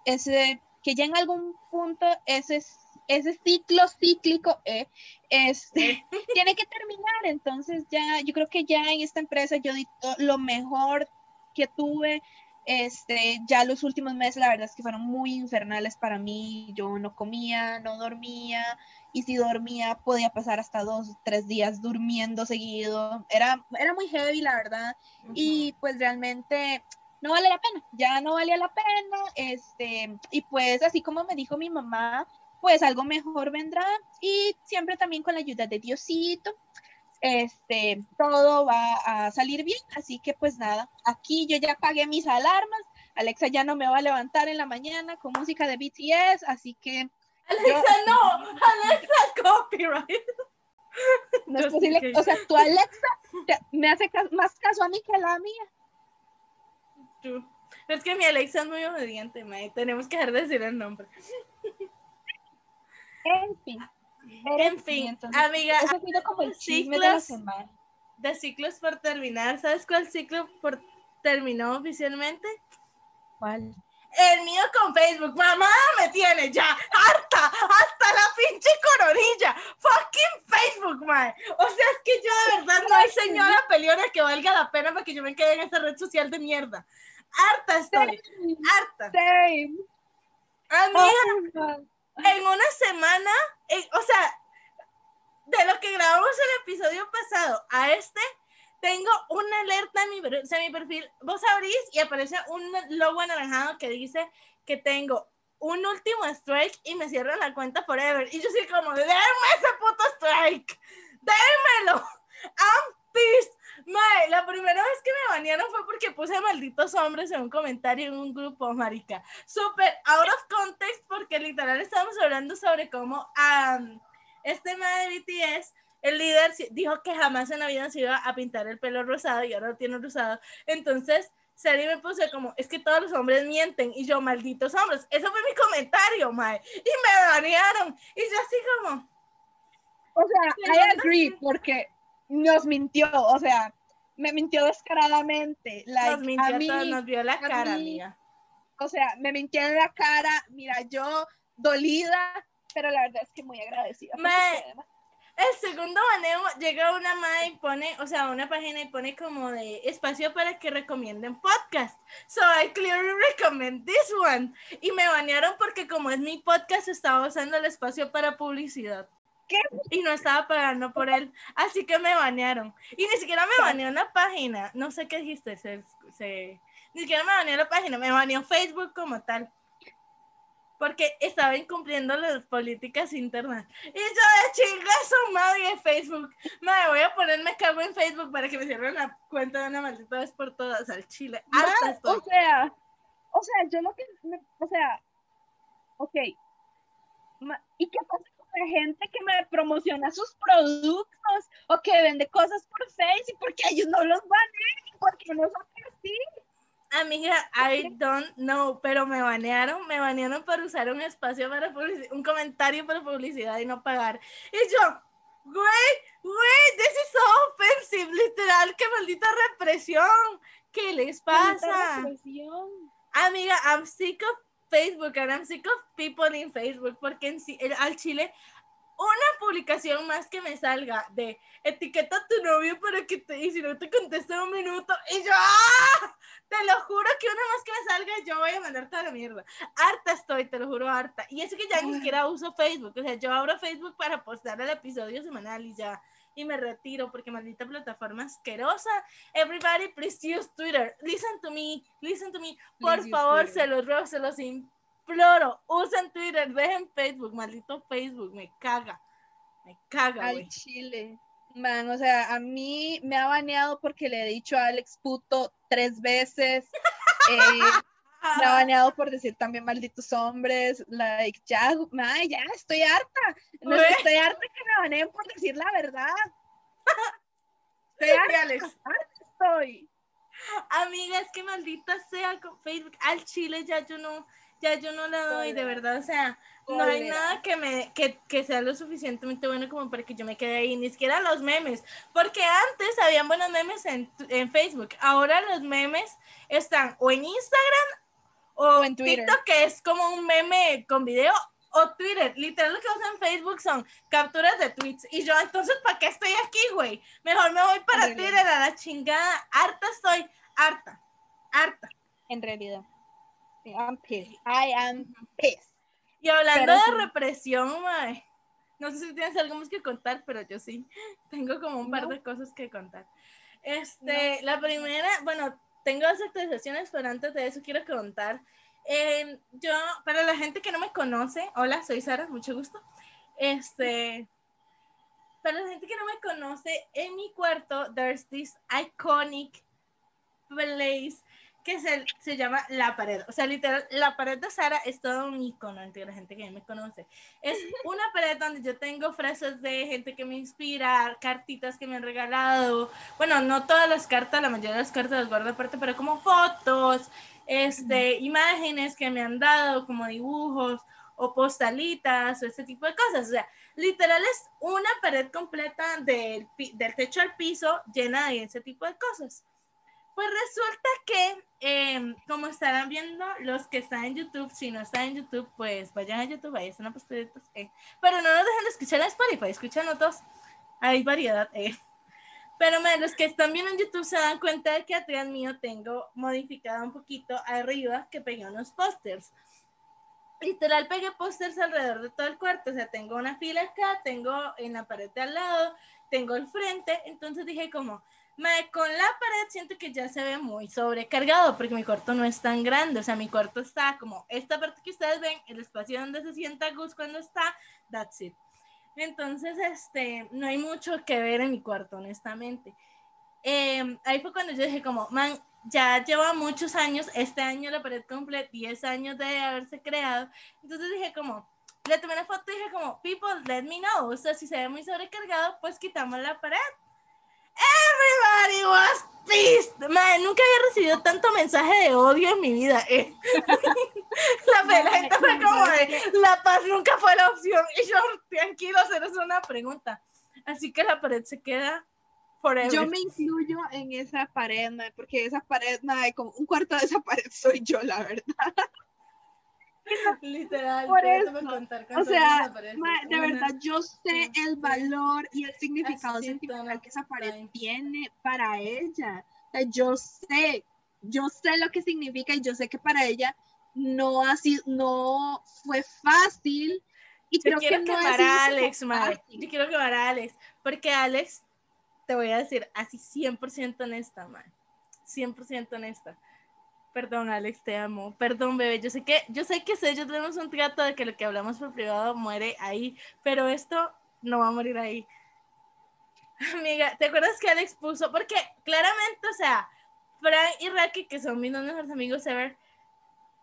ese, que ya en algún punto ese, ese ciclo cíclico eh, este, tiene que terminar, entonces ya, yo creo que ya en esta empresa yo di to- lo mejor que tuve, este, ya los últimos meses la verdad es que fueron muy infernales para mí, yo no comía, no dormía, y si dormía podía pasar hasta dos, tres días durmiendo seguido. Era, era muy heavy, la verdad, y pues realmente no vale la pena, ya no valía la pena, este, y pues así como me dijo mi mamá, pues algo mejor vendrá y siempre también con la ayuda de Diosito, este, todo va a salir bien, así que pues nada, aquí yo ya pagué mis alarmas, Alexa ya no me va a levantar en la mañana con música de BTS, así que Alexa, no, Alexa, copyright. no es posible, o sea, tu Alexa te- me hace más caso a mí que a la mía. True. Es que mi Alexa es muy obediente, mae. Tenemos que dejar de decir el nombre. En fin. Pero En fin, entonces, amiga, Eso ha sido como el de la ciclos. semana. de ciclos por terminar. ¿Sabes cuál ciclo por terminó oficialmente? ¿Cuál? El mío con Facebook. Mamá me tiene ya harta, hasta la pinche coronilla. Fucking Facebook, mae. O sea, es que yo de verdad no hay señora peleona que valga la pena para que yo me quede en esa red social de mierda. Harta estoy, harta. Same. Amiga, Oh, my God. en una semana, en- o sea, de lo que grabamos el episodio pasado a este, tengo una alerta en mi, o perfil. Vos abrís y aparece un logo anaranjado que dice que tengo un último strike y me cierran la cuenta forever. Y yo soy como, déme ese puto strike, démelo. I'm pissed. La primera vez que me banearon fue porque puse malditos hombres en un comentario en un grupo, marica. Súper out of context porque literal estábamos hablando sobre cómo am, este mae de BTS, el líder, dijo que jamás en la vida se iba a pintar el pelo rosado y ahora lo tiene rosado. Entonces Sari me puse como, es que todos los hombres mienten, y yo, malditos hombres, eso fue mi comentario, mae, y me banearon, y yo así como, O sea, I agree, porque nos mintió, o sea, me mintió descaradamente. Like, nos mintió a mí, nos vio la cara, mí, amiga. o sea, me mintió en la cara, mira, yo dolida, pero la verdad es que muy agradecida. Me-. El segundo baneo llega una madre y pone, o sea, una página y pone como de espacio para que recomienden podcast. So I clearly recommend this one. Y me banearon porque como es mi podcast, estaba usando el espacio para publicidad. ¿Qué? Y no estaba pagando por él. Así que me banearon. Y ni siquiera me baneó la página. No sé qué dijiste. Se, se- Ni siquiera me baneó la página. Me baneó Facebook como tal. Porque estaba incumpliendo las políticas internas. Y yo de chinga su madre de Facebook. Me voy a ponerme cago en Facebook para que me cierren la cuenta de una maldita vez por todas al chile. Estoy. o sea, o sea, yo lo que, me- o sea, ok, Ma- ¿y qué pasa con la gente que me promociona sus productos o que vende cosas por Facebook porque ellos no los banean y porque nosotros sí? Amiga, I don't know, pero me banearon, me banearon por usar un espacio para un comentario para publicidad y no pagar. Y yo, güey, güey, this is so offensive, literal, qué maldita represión. ¿Qué les pasa? Amiga, I'm sick of Facebook and I'm sick of people in Facebook porque en el- al chile una publicación más que me salga de etiqueta a tu novio para que te y si no te contesta un minuto y yo ¡ah! te lo juro que una más que me salga yo voy a mandar toda la mierda harta estoy te lo juro harta. Y eso que ya ni siquiera uso Facebook o sea yo abro Facebook para postar el episodio semanal y ya y me retiro porque maldita plataforma asquerosa. Everybody please use Twitter. Listen to me listen to me. Por Please favor se los ruego se los imploro usen Twitter dejen Facebook maldito Facebook me caga me caga Al chile. Man, o sea, a mí me ha baneado porque le he dicho a Alex puto tres veces. eh, me ha baneado por decir también malditos hombres. Like, ya, ma, ya, estoy harta. No, estoy harta que me baneen por decir la verdad. Estoy harta, Alex. estoy. Amiga, es que maldita sea con Facebook. Al chile ya yo no, ya yo no le doy, de verdad. O sea, no hay nada que me, que, que sea lo suficientemente bueno como para que yo me quede ahí, ni siquiera los memes. Porque antes habían buenos memes en, en Facebook. Ahora los memes están o en Instagram o, O en Twitter. TikTok, que es como un meme con video. O Twitter, literal lo que usan en Facebook son capturas de tweets. Y yo, entonces, ¿para qué estoy aquí, güey? Mejor me voy para. Twitter a la chingada. Harta estoy, harta, harta. En realidad. I'm pissed. I am pissed. Y hablando Pero de sí. represión, mae, no sé si tienes algo más que contar, pero yo sí. Tengo como un par No. de cosas que contar. Este, la primera, bueno, tengo dos actualizaciones, pero antes de eso quiero contar. eh, yo, para la gente que no me conoce, hola, soy Sara, mucho gusto. Este, para la gente que no me conoce, en mi cuarto, there's this iconic place que se, se llama La Pared. O sea, literal, la pared de Sara es todo un icono entre la gente que me conoce. Es una pared donde yo tengo frases de gente que me inspira, cartitas que me han regalado. Bueno, no todas las cartas, la mayoría de las cartas las guardo aparte, pero como fotos, este, imágenes que me han dado, como dibujos o postalitas o ese tipo de cosas. O sea, literal es una pared completa del, del techo al piso llena de ese tipo de cosas. Pues resulta que, eh, como estarán viendo los que están en YouTube, si no están en YouTube, pues vayan a YouTube, ahí están las eh. Pero no nos dejen de escuchar en Spotify, escuchan todos. Hay variedad. eh. Pero man, los que están viendo en YouTube se dan cuenta de que atrás mío tengo modificada un poquito arriba que pegué unos pósters. Literal pegué pósters alrededor de todo el cuarto, o sea, tengo una fila acá, tengo en la pared de al lado, tengo el frente, entonces dije como, con la pared siento que ya se ve muy sobrecargado porque mi cuarto no es tan grande, o sea, mi cuarto está como esta parte que ustedes ven, el espacio donde se sienta Gus cuando está, that's it. Entonces, este, no hay mucho que ver en mi cuarto, honestamente. Eh, ahí fue cuando yo dije como, man, ya lleva muchos años, este año la pared cumple 10 años de haberse creado, entonces dije como, le tomé una foto y dije como, people, let me know, o sea, si se ve muy sobrecargado, pues quitamos la pared. Everybody was pissed. Mae, nunca había recibido tanto mensaje de odio en mi vida. eh. la, la gente fue no, como de, la paz nunca fue la opción. Y yo, tranquilo, hacer es una pregunta. Así que la pared se queda forever. Yo me incluyo en esa pared, mae, porque esa pared, mae, como un cuarto de esa pared soy yo, la verdad. Literal, Por eso. O sea, mae, de verdad, yo sé el valor y el significado Así sentimental que esa pared tiene para ella. O sea, yo sé, yo sé lo que significa y yo sé que para ella no sido, no fue fácil. Y Yo creo quiero que no quemar a Alex. Yo quiero quemar a Alex. Porque Alex, te voy a decir así 100% honesta, mae. 100% honesta. Perdón, Alex, te amo. Perdón, bebé. Yo sé que, yo sé que sé, yo tenemos un trato de que lo que hablamos por privado muere ahí, pero esto no va a morir ahí. Amiga, ¿te acuerdas que Alex puso? Porque claramente, o sea, Frank y Raki, que son mis dos mejores amigos ever,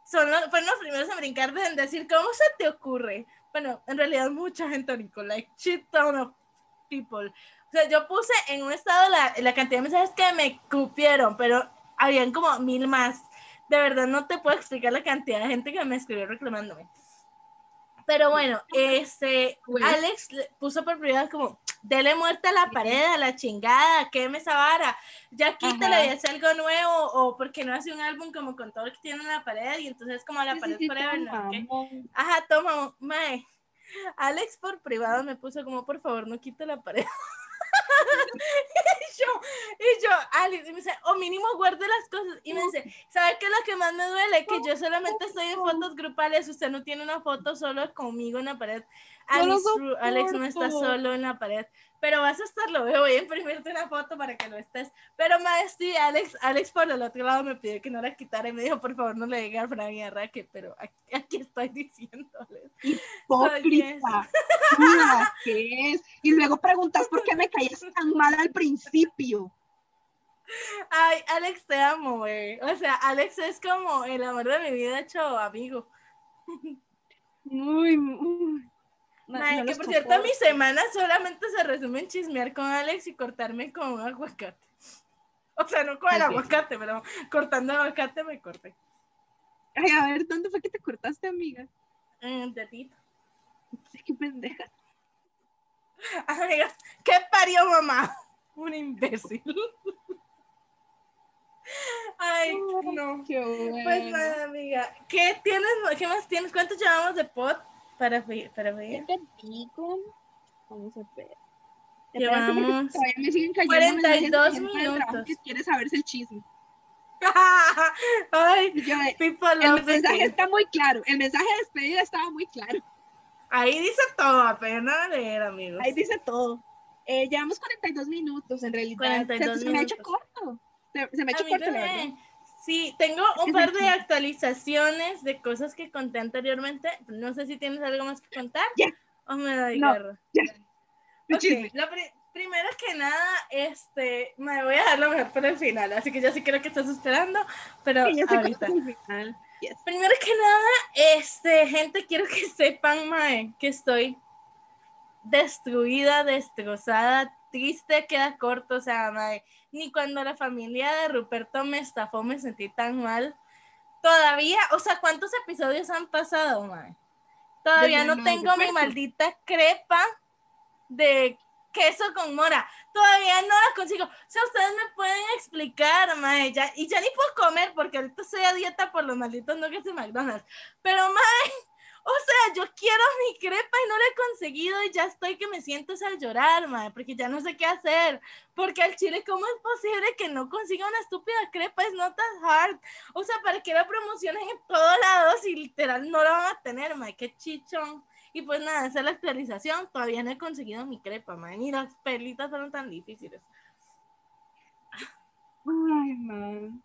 son los, fueron los primeros en brincar de decir, ¿cómo se te ocurre? Bueno, en realidad mucha gente brincó, like shit ton of people. O sea, yo puse en un estado la, la cantidad de mensajes que me cupieron, pero habían como mil más. De verdad no te puedo explicar la cantidad de gente que me escribió reclamándome. Pero bueno, este. Alex le puso por privado como, dele muerte a la pared, a la chingada, queme esa vara, ya quítale y hace algo nuevo, o porque no hace un álbum como con todo lo que tiene en la pared, y entonces como la pared forever, no qué. Ajá, toma, mae. Alex por privado me puso como, por favor, no quite la pared. y yo, y yo, Alex, y me dice, o mínimo guarde las cosas. Y me dice, ¿sabe qué es lo que más me duele? Que yo solamente estoy en fotos grupales, usted no tiene una foto solo conmigo en la pared. And No true, Alex no está solo en la pared. Pero vas a estarlo, voy a imprimirte una foto para que lo estés. Pero sí, Alex, Alex por el otro lado me pidió que no la quitara y me dijo, por favor, no le diga a Fran y a Raque, pero aquí, aquí estoy diciéndoles. Hipócrita. Mira, ¿qué es? Y luego preguntas por qué me caías tan mal al principio. Ay, Alex, te amo, güey. O sea, Alex es como el amor de mi vida hecho amigo. Muy, muy. No que por cierto, mi semana solamente se resume en chismear con Alex y cortarme con un aguacate. O sea, no con el aguacate, pero cortando aguacate me corté. Ay, a ver, ¿dónde fue que te cortaste, amiga? En el dedito. Sí, qué pendeja. Amiga, ¿qué parió mamá? Un imbécil. Ay, no. Qué bueno. Pues nada, amiga. ¿Qué tienes? ¿Qué más tienes? ¿Cuánto llevamos de pod para para ver? ¿Qué te digo? Vamos a ver. Llevamos me siguen cayendo 42 mensajes de gente del trabajo minutos. que quiere saberse el chisme. Ay, yo, eh, people el mensaje tea. está muy claro. El mensaje de despedida estaba muy claro. Ahí dice todo, apenas leer, amigos. Ahí dice todo. Eh, llevamos 42 minutos en realidad. 42 se, se me ha hecho minutos. corto. Se, se me ha hecho corto, la verdad. Sí, tengo un par de actualizaciones de cosas que conté anteriormente. No sé si tienes algo más que contar. Ya. O me doy No, guerra. El Ok, chisme. lo pri- primero que nada, este, me voy a dejar lo mejor para el final, así que yo sí creo que estás esperando, pero Sí, ya ahorita. final. Yes. Primero que nada, este, gente, quiero que sepan, mae, que estoy destruida, destrozada, triste, queda corto, o sea, mae, ni cuando la familia de Ruperto me estafó me sentí tan mal. Todavía, o sea, ¿cuántos episodios han pasado, mae? Todavía no tengo mi maldita crepa de queso con mora. Todavía no la consigo. O sea, ustedes me pueden explicar, mae, ya, y ya ni puedo comer porque ahorita estoy a dieta por los malditos nuggets de McDonald's. Pero, mae, o sea, yo quiero mi crepa y no la he conseguido y ya estoy que me siento es a llorar, mae, porque ya no sé qué hacer. Porque al chile, ¿cómo es posible que no consiga una estúpida crepa? Es not that hard. O sea, para que la promocionen en todos lados y literal no la van a tener, mae, qué chichón. Y pues nada, esa es la actualización. Todavía no he conseguido mi crepa, mae, ni las pelitas fueron tan difíciles. Ay, man.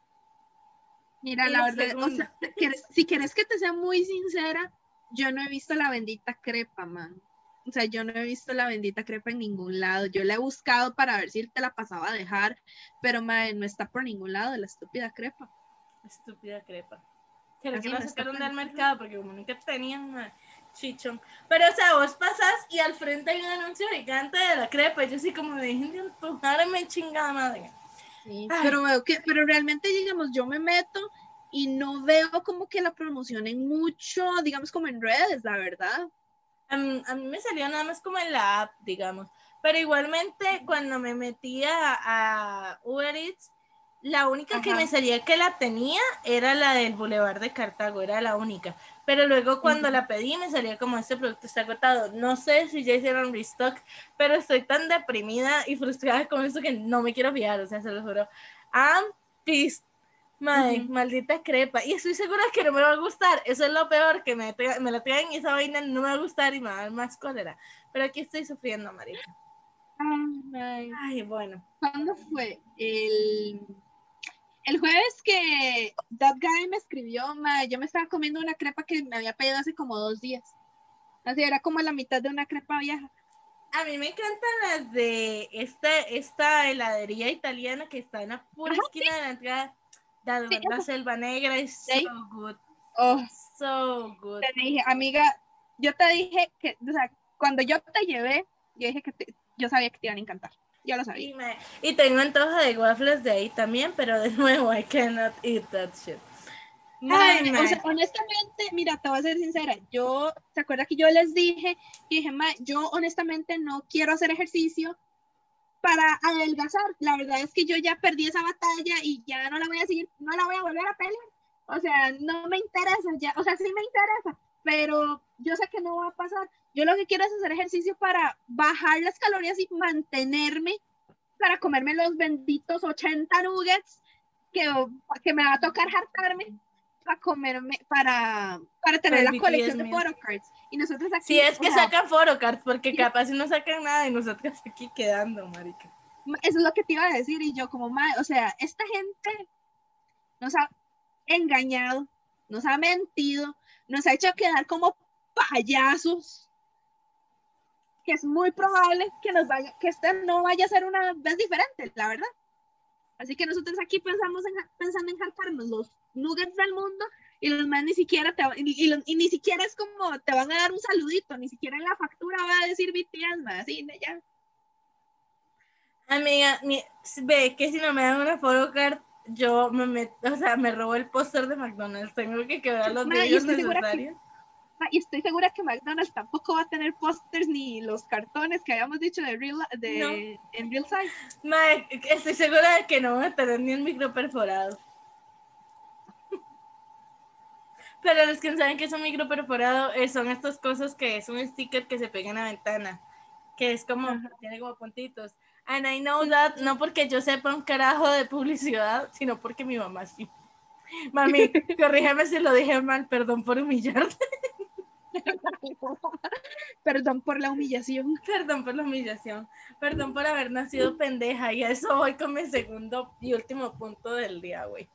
Mira, Y la verdad, o sea, ¿quieres- si quieres que te sea muy sincera, yo no he visto la bendita crepa, man. O sea, yo no he visto la bendita crepa en ningún lado. Yo la he buscado para ver si te la pasaba a dejar, pero man, no está por ningún lado la estúpida crepa. Estúpida crepa. Creo Así que la no sacaron del mercado porque como nunca tenían chichón. Pero, o sea, vos pasas y al frente hay un anuncio gigante de la crepa. Yo sí como dejen de antojarme, chingada madre. Sí, pero veo que, pero realmente, digamos, yo me meto y no veo como que la promocionen mucho, digamos, como en redes, la verdad. A mí, a mí me salió nada más como en la app, digamos. Pero igualmente, cuando me metía a Uber Eats, la única que Ajá. me salía que la tenía era la del Boulevard de Cartago, era la única. Pero luego cuando Ujú. la pedí me salía como este producto está agotado. No sé si ya hicieron restock, pero estoy tan deprimida y frustrada con esto que no me quiero fiar, o sea, se lo juro. I'm pissed. Madre, Ujú. maldita crepa. Y estoy segura que no me va a gustar. Eso es lo peor, que me, me la traen y esa vaina no me va a gustar y me va a dar más cólera. Pero aquí estoy sufriendo, marica. Ay, Ay, bueno. ¿Cuándo fue? El, el jueves que That Guy me escribió, ma, yo me estaba comiendo una crepa que me había pedido hace como dos días. Así era como la mitad de una crepa vieja. A mí me encantan las de esta, esta heladería italiana que está en la pura Ajá, esquina de la entrada. La de Sí, selva negra es Sí. so good. Oh, So good. te dije, amiga, yo te dije que, o sea, cuando yo te llevé, yo dije que te- yo sabía que te iban a encantar. Yo lo sabía. Y, me- y tengo antojo de waffles de ahí también, pero de nuevo, I cannot eat that shit. Ay, o sea, honestamente, mira, te voy a ser sincera, yo, ¿se acuerda que yo les dije? Y dije, ma, yo honestamente no quiero hacer ejercicio para adelgazar. La verdad es que yo ya perdí esa batalla y ya no la voy a seguir, no la voy a volver a pelear. O sea, no me interesa ya, o sea, sí me interesa, pero yo sé que no va a pasar. Yo lo que quiero es hacer ejercicio para bajar las calorías y mantenerme para comerme los benditos 80 nuggets que, que me va a tocar hartarme para comerme, para, para tener Ay, la colección de photocards. Y nosotros aquí. Si es o que sea, sacan photocards, porque capaz si no sacan nada y nosotros aquí quedando, marica. Eso es lo que te iba a decir. Y yo, como, "Mae, o sea, esta gente nos ha engañado, nos ha mentido, nos ha hecho quedar como payasos. Que es muy probable que nos vaya, que esta no vaya a ser una vez diferente, la verdad. Así que nosotros aquí pensamos en, pensando en jartarnos los nuggets del mundo y los más ni siquiera te y, y y ni siquiera es como te van a dar un saludito, ni siquiera en la factura va a decir BTS, mae, así, de ya. Amiga, mi- ve que si no me dan una photocard, yo me meto, o sea, me robo el póster de McDonald's. Tengo que quebrar los y medios que- necesarios. Ah, y estoy segura que McDonald's tampoco va a tener pósters ni los cartones que habíamos dicho de real de en real size. Ma, estoy segura de que no voy a tener ni el micro perforado. Pero los que no saben que es un micro perforado eh, son estas cosas que es un sticker que se pega en la ventana, que es como, Ajá. tiene como puntitos. And I know that, no porque yo sepa un carajo de publicidad, sino porque mi mamá sí. Mami, corrígeme si lo dije mal, perdón por humillarte, Perdón por la humillación. perdón por la humillación, perdón por haber nacido pendeja, y a eso voy con mi segundo y último punto del día, güey.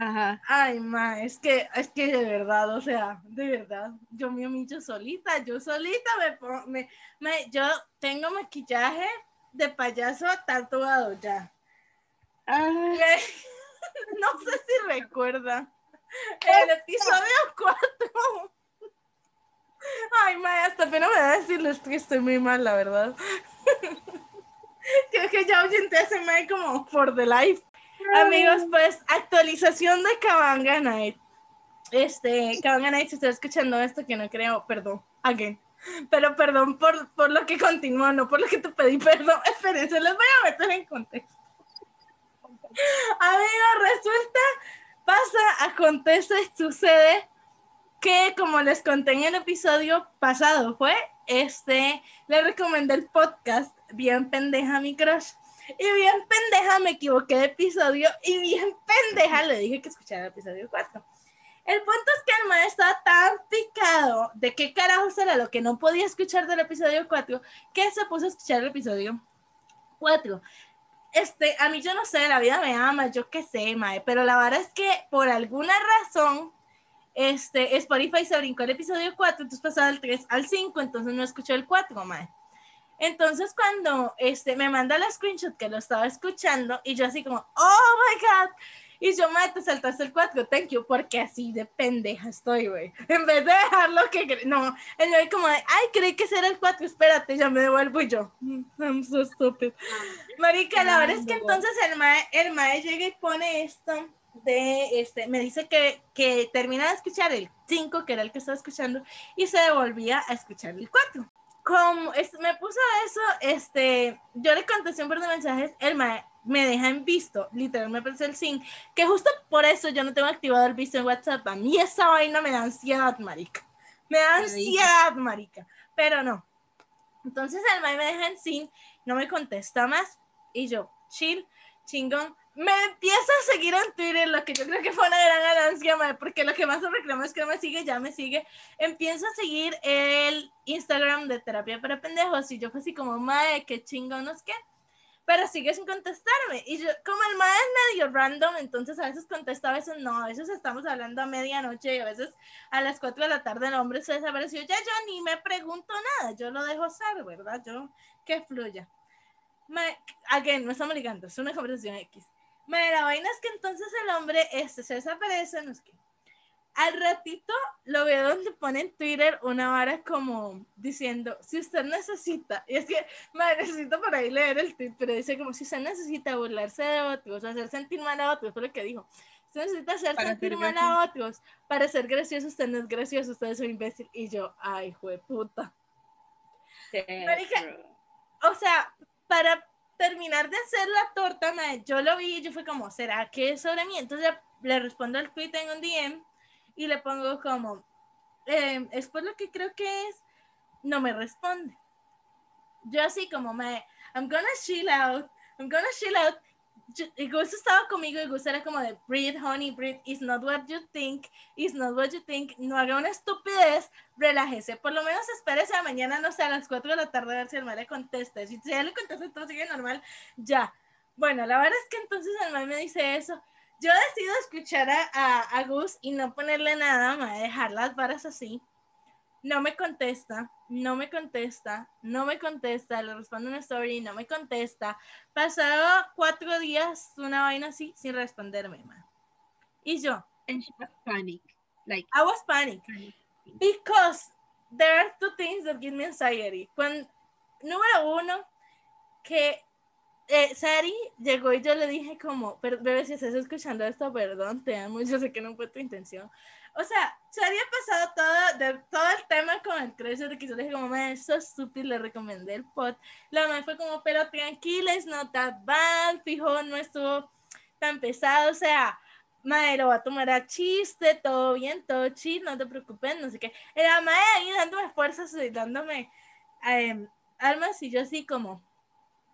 Ajá. Ay, ma, es que, es que de verdad, o sea, de verdad, yo me humillo solita, yo solita me, pongo- me, me- yo tengo maquillaje de payaso tatuado ya. No sé si recuerda el episodio 4. Ay, ma, hasta pena me da decirles que estoy muy mal, la verdad. Creo que ya oyenté ese mae como for the life. Amigos, pues actualización de Kabanga Night. Este, Kabanga Night, si está escuchando esto, que no creo, perdón, again. Pero perdón por, por lo que continuó, no por lo que te pedí perdón. Espérense, les voy a meter en contexto. Amigos, resulta, pasa, acontece, sucede que como les conté en el episodio pasado fue, este, le recomendé el podcast Bien Pendeja Mi Crush. Y bien pendeja me equivoqué de episodio y bien pendeja le dije que escuchara el episodio 4. El punto es que el maestro estaba tan picado de qué carajos era lo que no podía escuchar del episodio 4 que se puso a escuchar el episodio 4. Este, a mí yo no sé, la vida me ama, yo qué sé, mae, pero la verdad es que por alguna razón este, Spotify se brincó el episodio 4, entonces pasaba del 3 al 5, entonces no escuchó el 4, mae. Entonces cuando este, me manda la screenshot que lo estaba escuchando y yo así como, oh my god, Y yo, mae, te saltaste el 4, thank you, porque así de pendeja estoy, güey. En vez de dejarlo que... No, él me como ay, creí que ese era el 4, espérate, ya me devuelvo y yo. "Mm, I'm so stupid. Marica, la verdad es que entonces el mae, el mae llega y pone esto de, este, me dice que, que termina de escuchar el 5, que era el que estaba escuchando, y se devolvía a escuchar el 4. Como es- me puso eso, este, yo le contesté un par de mensajes, el mae me deja en visto, literal me aparece el sin, que justo por eso yo no tengo activado el visto en WhatsApp, a mí esa vaina me da ansiedad, marica, me da ansiedad, marica, pero no. Entonces el mae me deja en sin, no me contesta más, y yo, chill, chingón, me empieza a seguir en Twitter, lo que yo creo que fue una gran ganancia, porque lo que más se reclama es que no me sigue, ya me sigue, empiezo a seguir el Instagram de terapia para pendejos, y yo fue así como, mae, qué chingón, no es que pero sigue sin contestarme. Y yo, como el mae es medio random, entonces a veces contesta, a veces no, a veces estamos hablando a medianoche y a veces a las 4 de la tarde el hombre se desapareció. Ya yo ni me pregunto nada, yo lo dejo ser, ¿verdad? Yo, que fluya. Me, again, no estamos ligando, es una conversación X. Me, la vaina es que entonces el hombre este, se desaparece, no es que. Al ratito lo veo donde pone en Twitter una vara como diciendo, si usted necesita, y es que Madre, necesito por ahí leer el tweet, pero dice como si usted necesita burlarse de otros, hacer sentir mal a otros, fue lo que dijo. Usted necesita hacer Para sentir mal a otros, para ser gracioso, usted no es gracioso, usted es un imbécil. Y yo, ay, puta. Marica, O sea, para terminar de hacer la torta, madre, yo lo vi y yo fue como, ¿será que es sobre mí? Entonces le respondo al tweet en un DM y le pongo como, eh, es por lo que creo que es, no me responde. Yo así como, me, I'm gonna chill out, I'm gonna chill out. Yo- Gus estaba conmigo y Gus era como de, breathe, honey, breathe, it's not what you think, it's not what you think, no haga una estupidez, relájese, por lo menos espérese a mañana, no sé, a las 4 de la tarde a ver si el mal le contesta, si ya le contesta todo sigue normal, ya. Bueno, la verdad es que entonces el mal me dice eso, yo decido escuchar a, a, a Gus y no ponerle nada, me dejar las varas así. No me contesta, no me contesta, no me contesta, le respondo una story, no me contesta. Pasaron cuatro días, una vaina así, sin responderme, man. Y yo, And she was panic. Like, I was panic because there are two things that give me anxiety. Cuando, número uno, que eh, Sari llegó y yo le dije como, "Per- bebé, si estás escuchando esto, perdón, te amo, yo sé que no fue tu intención. O sea, Sari ha pasado todo, de, todo el tema con el crush de que yo le dije como, me es so estúpido, le recomendé el pot. La mamá fue como, pero tranquila, es not that bad, fijo, no estuvo tan pesado, o sea, madre, lo va a tomar a chiste, todo bien, todo chill, no te preocupes, no sé qué. La madre ahí dándome fuerzas y dándome em, armas y yo así como...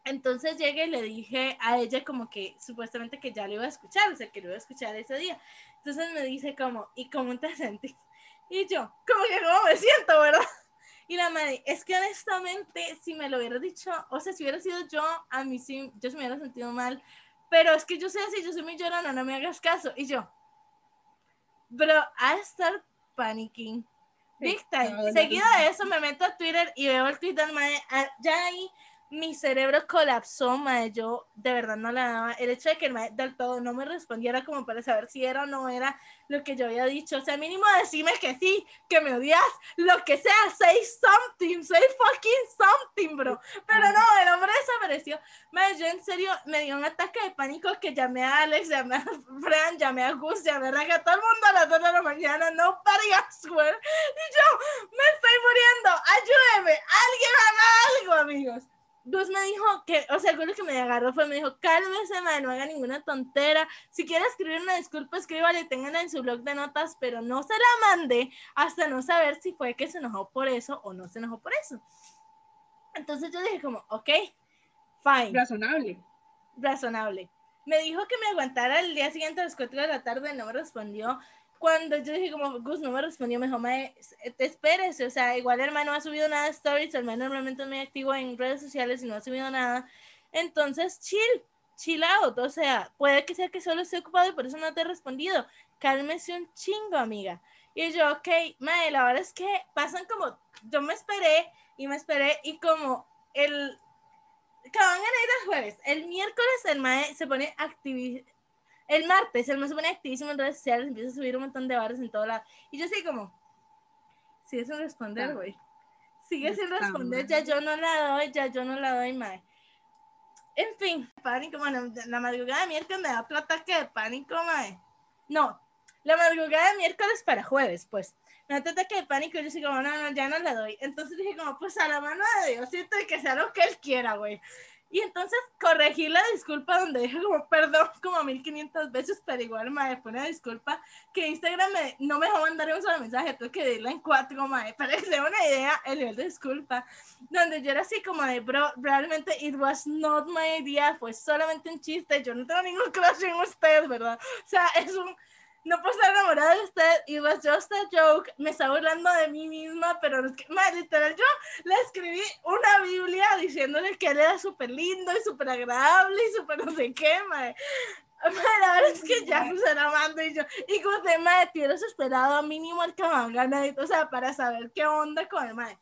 Entonces llegué y le dije a ella como que supuestamente que ya lo iba a escuchar, o sea, que lo iba a escuchar ese día. Entonces me dice como, ¿y cómo te sentís? Y yo, como que cómo me siento, ¿verdad? Y la madre, es que honestamente, si me lo hubiera dicho, o sea, si hubiera sido yo, a mí sí, yo se me hubiera sentido mal, pero es que yo sé así, yo soy muy llorona, no me hagas caso. Y yo, bro, a estar panicking. Big time. Seguido de eso me meto a Twitter y veo el tweet del mae. ah, Ya ahí mi cerebro colapsó, mae. Yo de verdad no la daba. El hecho de que el mae del todo no me respondiera como para saber si era o no era lo que yo había dicho. O sea, mínimo decirme que sí, que me odias, lo que sea, say something, say fucking something, bro. Pero no, el hombre desapareció. Mae, yo en serio me dio un ataque de pánico que llamé a Alex, llamé a Fran, llamé a Gus, llamé a todo el mundo a las 2 de la mañana. No I swear. Y yo, me estoy muriendo, ayúdeme, alguien haga algo, amigos. Gus me dijo que, o sea, algo que me agarró fue, me dijo, cálmese, madre, no haga ninguna tontera. Si quiere escribir una disculpa, escríbale, ténganla en su blog de notas, pero no se la mande hasta no saber si fue que se enojó por eso o no se enojó por eso. Entonces yo dije como, ok, fine razonable. razonable. Me dijo que me aguantara el día siguiente a las 4 de la tarde, no me respondió. Cuando yo dije como, Gus no me respondió, me dijo, mae, te espérese, o sea, igual hermano no ha subido nada de stories, el hermano normalmente es muy activo en redes sociales y no ha subido nada. Entonces, chill, chill out, o sea, puede que sea que solo esté ocupado y por eso no te he respondido. Cálmese un chingo, amiga. Y yo, ok, mae, la verdad es que pasan como, yo me esperé y me esperé y como el, que van a ir el jueves. El miércoles el mae se pone activi el martes, el más pone activísimo en redes sociales, empieza a subir un montón de barras en todo lado. Y yo así como, sigue sin responder, güey. Sigue sin responder, ya yo no la doy, ya yo no la doy, mae. En fin, pánico, bueno, la madrugada de miércoles me da otro ataque de pánico, mae. No, la madrugada de miércoles para jueves, pues. Me da otro ataque de pánico y yo como, no, no, ya no la doy. Entonces dije como, pues a la mano de Dios, siento que sea lo que él quiera, güey. Y entonces corregí la disculpa donde dije como perdón como 1500 veces, pero igual, madre, fue una disculpa que Instagram me- no me dejó mandar un solo mensaje, tuve que dirla en cuatro, madre, para que se dé una idea el nivel de disculpa, donde yo era así como de, bro, realmente it was not my idea, fue solamente un chiste, yo no tengo ningún crush en ustedes, ¿verdad? O sea, es un... No puedo estar enamorada de usted, it was just a joke, me estaba burlando de mí misma, pero es que, madre, literal, yo le escribí una Biblia diciéndole que él era súper lindo y súper agradable y súper no sé qué, mae. Mae, la verdad es que ya se la mando y yo, y como de mae, te hubieras esperado mínimo al Kamangana, o sea, para saber qué onda con el mae.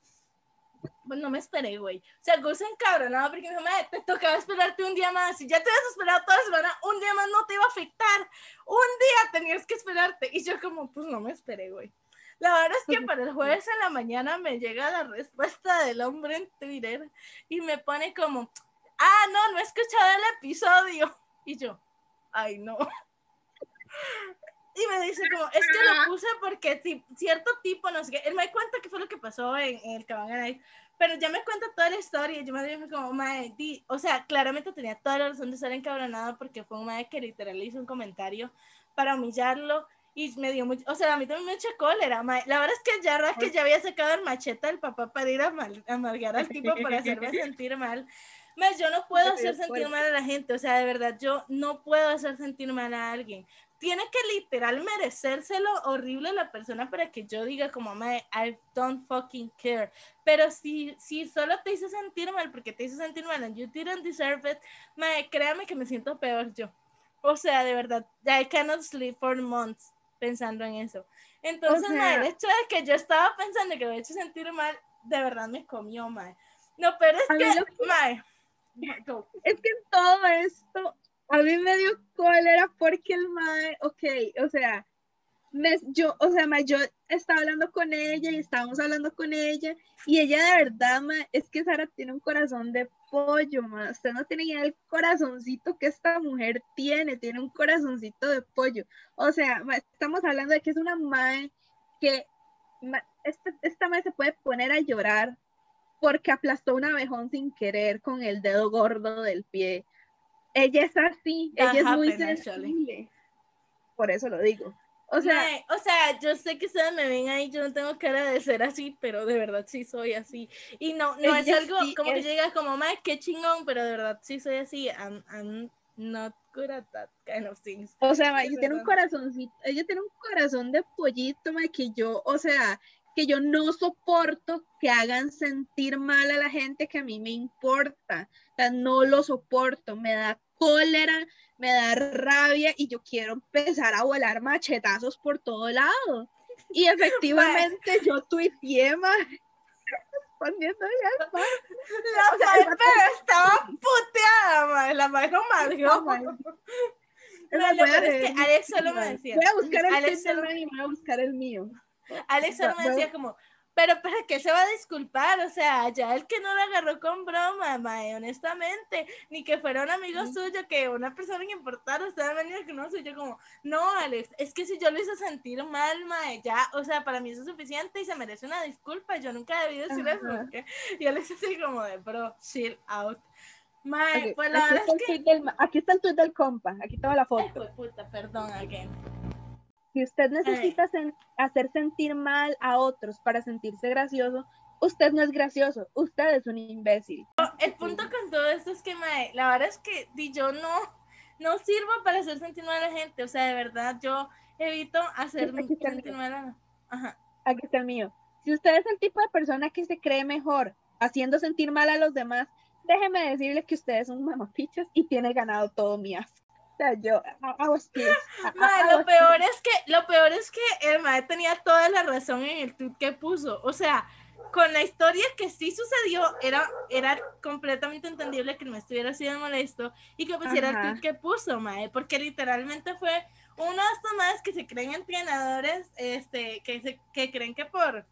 Pues no me esperé, güey. O sea, Gus encabronado porque me dijo, mae, te tocaba esperarte un día más. Si ya te habías esperado toda la semana, un día más no te iba a afectar. Un día tenías que esperarte. Y yo como, pues no me esperé, güey. La verdad es que para el jueves en la mañana me llega la respuesta del hombre en Twitter y me pone como, ah, no, no he escuchado el episodio. Y yo, ay, no. Y me dice como, es que lo puse porque cierto tipo, no sé qué, él me cuenta qué fue lo que pasó en, en el Cabana Night, pero ya me cuenta toda la historia yo me dije como, mae, di-". o sea, claramente tenía toda la razón de estar encabronada porque fue un mae que literal le hizo un comentario para humillarlo y me dio mucho, o sea, a mí también me echa cólera, mae. la verdad es que ya era que ya había sacado el machete del papá para ir a mal- amargar al tipo para hacerme sentir mal. Mae, yo no puedo hacer sentir mal a la gente, o sea, de verdad, yo no puedo hacer sentir mal a alguien tiene que literal merecérselo horrible la persona para que yo diga como, mae, I don't fucking care. Pero si, si solo te hizo sentir mal porque te hizo sentir mal and you didn't deserve it, mae, créame que me siento peor yo. O sea, de verdad, I cannot sleep for months pensando en eso. Entonces, sea- mae, el hecho de que yo estaba pensando que lo he hecho sentir mal, de verdad me comió, mae. No, pero es que, lo que-. Es que en todo esto, a mí me dio cólera porque el mae, ok, o sea, me- yo, o sea, mae, yo estaba hablando con ella y estábamos hablando con ella y ella de verdad, mae, es que Sara tiene un corazón de pollo, mae, usted no tiene idea del corazoncito que esta mujer tiene, tiene un corazoncito de pollo, o sea, mae, estamos hablando de que es una mae que, esta, esta mae se puede poner a llorar porque aplastó un abejón sin querer con el dedo gordo del pie. Ella es así, That ella es muy happened, actually. sensible. Por eso lo digo. O sea, o sea, yo sé que ustedes me ven ahí, yo no tengo cara de ser así, pero de verdad sí soy así. Y no, no es algo sí como que es- llega como, mae, qué chingón, pero de verdad sí soy así. I'm, I'm not good at that kind of things. o sea, ella tiene un corazoncito, ella tiene un corazón de pollito, ma, que yo, o sea, que yo no soporto que hagan sentir mal a la gente que a mí me importa. O sea, no lo soporto, me da cólera, me da rabia y yo quiero empezar a volar machetazos por todo lado. Y efectivamente yo tuiteé, ma, respondiendo ya, ma. La O sea, vato- pero estaba puteada, mae, la mae no. No, lo peor es que. Alex solo me decía. Voy a buscar el Alex solo- y voy a buscar el mío. Alex solo me decía como, pero ¿para qué se va a disculpar? O sea, ya el que no lo agarró con broma, mae, honestamente, ni que fuera un amigo suyo, que una persona que importara, usted me venía que no soy yo como, no, Alex, es que si yo lo hice sentir mal, mae, ya, o sea, para mí eso es suficiente y se merece una disculpa, yo nunca debí decir eso, porque- y Alex así como de, bro, chill out. Mae, pues la aquí, verdad es que... del aquí está el tweet del compa, aquí está la Ay, foto. pues, puta, perdón, again. Si usted necesita sen- hacer sentir mal a otros para sentirse gracioso, usted no es gracioso, usted es un imbécil. el punto con todo esto es que, mae, la verdad es que di, yo no, no sirvo para hacer sentir mal a la gente. O sea, de verdad, yo evito hacer Aquí está el sentir mío. mal a la Ajá. Aquí está el mío. Si usted es el tipo de persona que se cree mejor haciendo sentir mal a los demás, déjeme decirle que usted es un mamapichas y tiene ganado todo mi asco. Yo, I, I was lo was peor es que, lo peor es que el mae tenía toda la razón en el tweet que puso. O sea, con la historia que sí sucedió, era, era completamente entendible que no estuviera de molesto y que pusiera el tweet que puso, mae, porque literalmente fue unos tomás que se creen entrenadores, este, que, se, que creen que por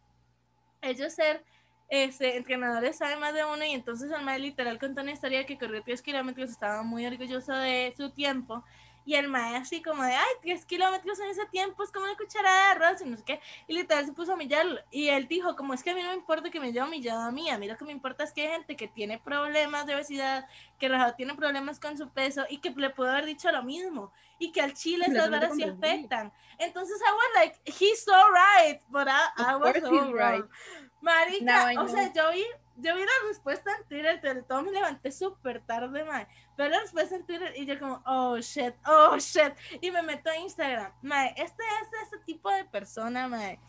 ellos ser este, entrenadores saben más de uno y entonces el mae literal contó una historia que corrió 10 kilómetros, estaba muy orgulloso de su tiempo y el mae así como de, ay, 10 kilómetros en ese tiempo es como una cucharada de arroz y no sé qué, y literal se puso a humillarlo y él dijo, como es que a mí no me importa que me haya humillado a mí, a mí lo que me importa es que hay gente que tiene problemas de obesidad, que rajado tiene problemas con su peso y que le puedo haber dicho lo mismo y que al chile esas varas sí afectan. Entonces I was like, he's so right, but I, I was so wrong. Marica, o sea, yo vi, yo vi la respuesta en Twitter, de todo me levanté súper tarde, mae. Pero la respuesta en Twitter y yo como, oh shit, oh shit. Y me meto a Instagram. Mae, este es ese tipo de persona, mae.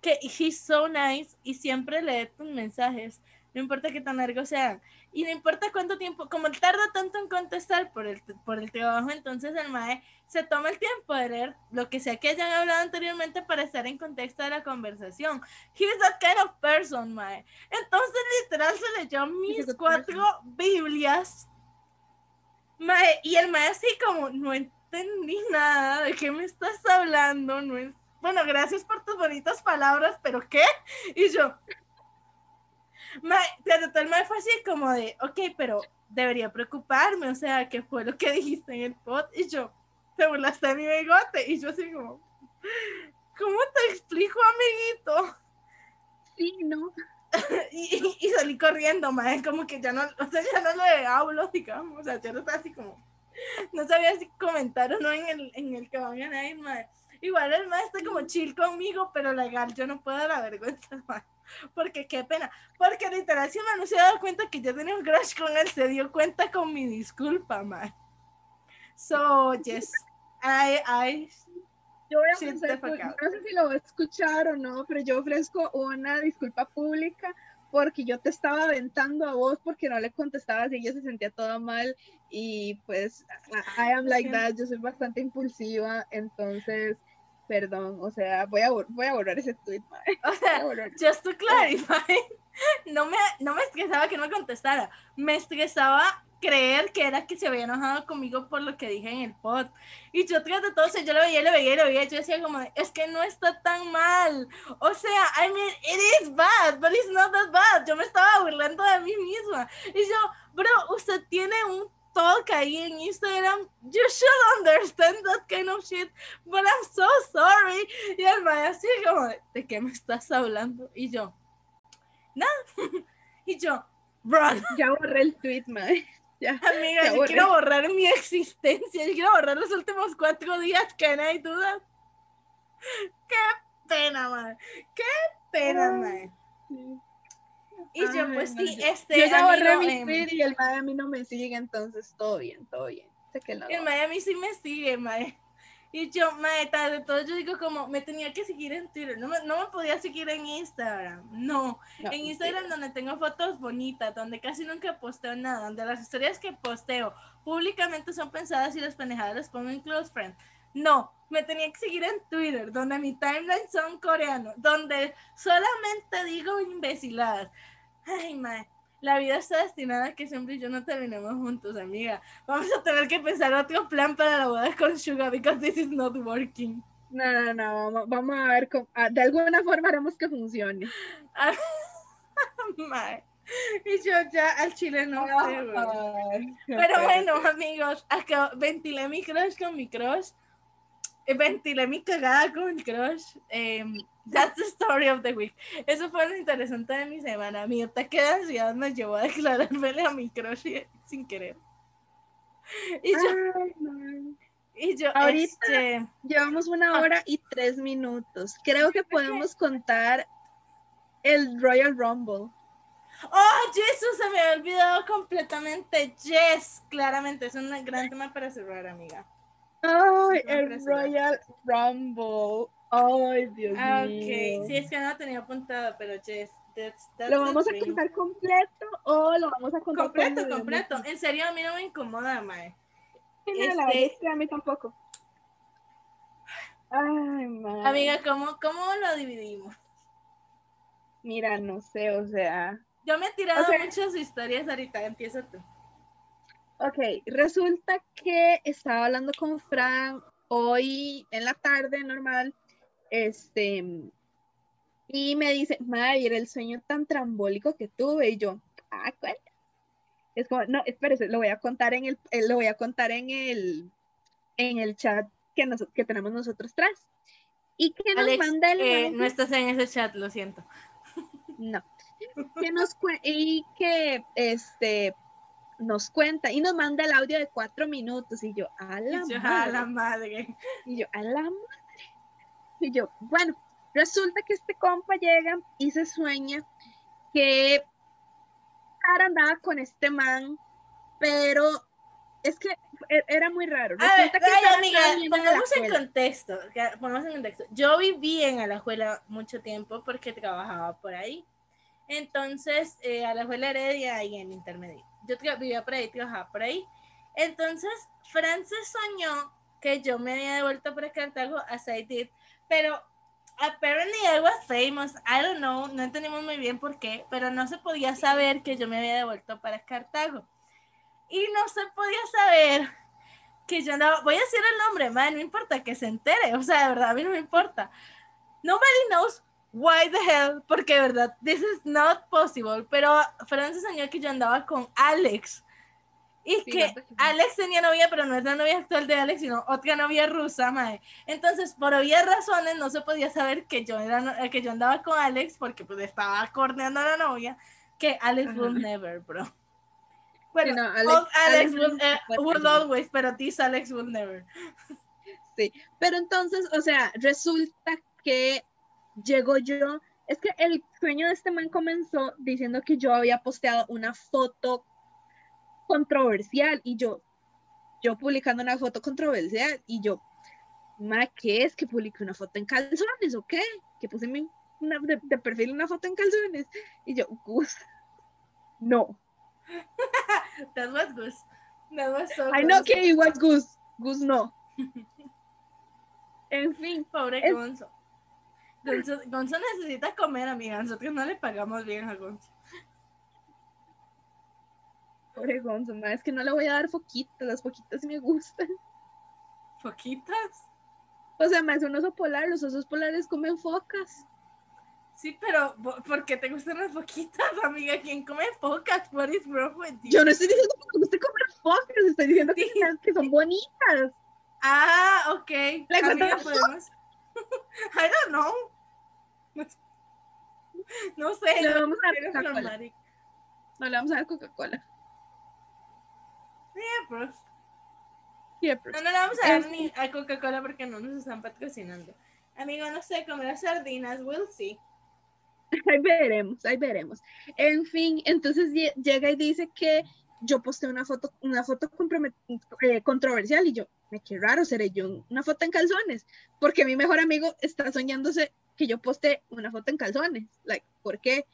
Que he's so nice y siempre lee tus mensajes. No importa qué tan largos sean. Y no importa cuánto tiempo, como él tarda tanto en contestar por el, por el trabajo, entonces el mae se toma el tiempo de leer lo que sea que hayan hablado anteriormente para estar en contexto de la conversación. He's that kind of person, mae. Entonces, literal, se leyó mis cuatro Biblias. Mae, y el mae así como, no entendí nada, ¿de qué me estás hablando? No es... Bueno, gracias por tus bonitas palabras, pero ¿qué? Y yo... Mae, pero todo el mae fue así como de, ok, pero debería preocuparme, o sea, ¿qué fue lo que dijiste en el pod? Y yo, te burlaste de mi bigote. Y yo así como, ¿cómo te explico, amiguito? Sí, no. y, y- y salí corriendo, mae, como que ya no, o sea, ya no le hablo, digamos, o sea, ya no está así como, no sabía si comentar o no en el, en el que van a ir, mae. Igual el mae está como chill conmigo, pero legal, yo no puedo dar la vergüenza, mae. Porque qué pena, porque literal si me no se ha dado cuenta que yo tenía un crush con él, se dio cuenta con mi disculpa, mae. So, yes, I, I, Yo voy a ofrecer, out. no sé si lo va a escuchar o no, pero yo ofrezco una disculpa pública porque yo te estaba aventando a vos porque no le contestabas y ella se sentía toda mal y pues I I am like that, yo soy bastante impulsiva, entonces perdón, o sea, voy a, voy a borrar ese tweet, o sea, just to clarify, no me, no me estresaba que no me contestara, me estresaba creer que era que se había enojado conmigo por lo que dije en el pod. Y yo tras de todo, o sea, yo lo veía, lo veía, lo veía, yo decía como, es que no está tan mal. O sea, I mean, it is bad, but it's not that bad. Yo me estaba burlando de mí misma. Y yo, bro, usted tiene un talk ahí en Instagram, you should understand that kind of shit, but I'm so sorry. Y el mae así como, de, ¿de qué me estás hablando? Y yo, nada. y yo, run. Ya borré el tweet, mae. Ya. Amiga, Ya yo borré. quiero borrar mi existencia, yo quiero borrar los últimos cuatro días que no hay duda. Qué pena, man. Qué pena, Ay, Y yo, pues no, sí, este. Yo ya borré amigo, mi tweet y el mae a mí no me sigue, entonces todo bien, todo bien. Sé que no. El mae a mí sí me sigue, mae. Y yo, mae, tal de todo, yo digo como, me tenía que seguir en Twitter, no me, no me podía seguir en Instagram, no. no, en Instagram donde tengo fotos bonitas, donde casi nunca posteo nada, donde las historias que posteo públicamente son pensadas y las pendejadas las pongo en close friend. No, me tenía que seguir en Twitter, donde mi timeline son coreanos, donde solamente digo imbeciladas. Ay, mae, la vida está destinada a que siempre y yo no terminemos juntos, amiga. Vamos a tener que pensar otro plan para la boda con Suga because this is not working. No, no, no, vamos, vamos a ver, cómo- ah, de alguna forma haremos que funcione. Mae. Y yo ya al chile no sé, qué Pero bueno, amigos, acá ventilé mi crush con mi crush. Ventilé mi cagada con mi crush. em, that's the story of the week. Eso fue lo interesante de mi semana. Mi ataque de ansiedad me llevó a declararme a mi crush sin querer. Y yo, Ay, no. y yo, Ahorita- este, Llevamos una Ah. hora y tres minutos. Creo que podemos contar el Royal Rumble. Oh, Jesús, se me había olvidado completamente. Yes, claramente, es un gran tema para cerrar, amiga. Ay, el. Royal Rumble. Ay, Dios Ah, mío. ok, sí, es que no lo tenía apuntado, pero that's, that's ¿Lo vamos a dream. contar completo o lo vamos a contar Completo, como- completo. En serio, a mí no me incomoda, mae. Sí, no, la Este- verdad es que a mí tampoco. Ay, man. Amiga, ¿cómo, cómo lo dividimos? Mira, no sé, o sea, Yo me he tirado O sea- muchas historias ahorita, empieza tú. Ok, resulta que estaba hablando con Fran hoy en la tarde, normal, este, y me dice, madre, era el sueño tan trambólico que tuve, y yo, ah, ¿cuál? Es como, no, espérese, lo voy a contar en el, eh, lo voy a contar en el, en el chat que, nos, que tenemos nosotros tres. Y que nos Alex, manda el eh, no estás en ese chat, lo siento. No. Que nos y que este nos cuenta y nos manda el audio de cuatro minutos y yo a la, yo, madre. a la madre. y yo a la madre y yo bueno resulta que este compa llega y se sueña que Sara andaba con este man pero es que e- era muy raro A ver, que ay, amiga, pongamos en contexto, pongamos en contexto. Yo viví en Alajuela mucho tiempo porque trabajaba por ahí. Entonces, eh, Alajuela Heredia y en intermedio. Yo vivía por ahí, trabajaba por ahí. Entonces, Frances soñó que yo me había devuelto para Cartago, as I did, pero apparently I was famous, I don't know, no entendimos muy bien por qué, pero no se podía saber que yo me había devuelto para Cartago. Y no se podía saber que yo no, voy a decir el nombre, man, no importa que se entere, o sea, de verdad, a mí no me importa. Nobody knows why the hell, porque de verdad, this is not possible, pero Francis soñó que yo andaba con Alex. Y Sí, que no te- Alex tenía novia, pero no es la novia actual de Alex, sino otra novia rusa, mae. Entonces, por obvias razones, no se podía saber que yo, era, que yo andaba con Alex, porque pues estaba corneando a la novia, que Alex Ajá. will never, bro. Bueno, Sí, no, Alex, Alex- Alex will, eh, will always, pero this Alex will never. Pero entonces, o sea, resulta que llegó yo, es que el sueño de este man comenzó diciendo que yo había posteado una foto controversial y yo, yo publicando una foto controversial y yo, ma, ¿qué es? ¿Que publiqué una foto en calzones o qué? Que puse mi, una, de, de perfil una foto en calzones y yo, Gus, no. That was Gus. That was so I know que it was Gus, Gus no. En fin, Pobre es- Gonzo. Gonzo. Gonzo necesita comer, amiga. Nosotros no le pagamos bien a Gonzo. Pobre Gonzo, ma, es que no le voy a dar foquitas, las foquitas me gustan. ¿Poquitas? O sea, más un oso polar, los osos polares comen focas. Sí, pero ¿po- ¿por qué te gustan las poquitas, amiga? ¿Quién come pocas? What is wrong with you? Yo no estoy diciendo que me guste comer focas, estoy diciendo que, Sí. que son bonitas. Ah, ok. Le Amiga, podemos. I don't know. No sé. Le no vamos a dar Coca-Cola. No le vamos a dar Coca-Cola. Yeah, bros. Siempre. No, no le vamos a dar Es- ni a Coca-Cola porque no nos están patrocinando. Amigo, no sé, comer sardinas, we'll see. Ahí veremos, ahí veremos. En fin, entonces lle- llega y dice que yo posté una foto, una foto eh, controversial y yo, me qué raro, seré yo una foto en calzones, porque mi mejor amigo está soñándose que yo posté una foto en calzones, like, ¿por qué?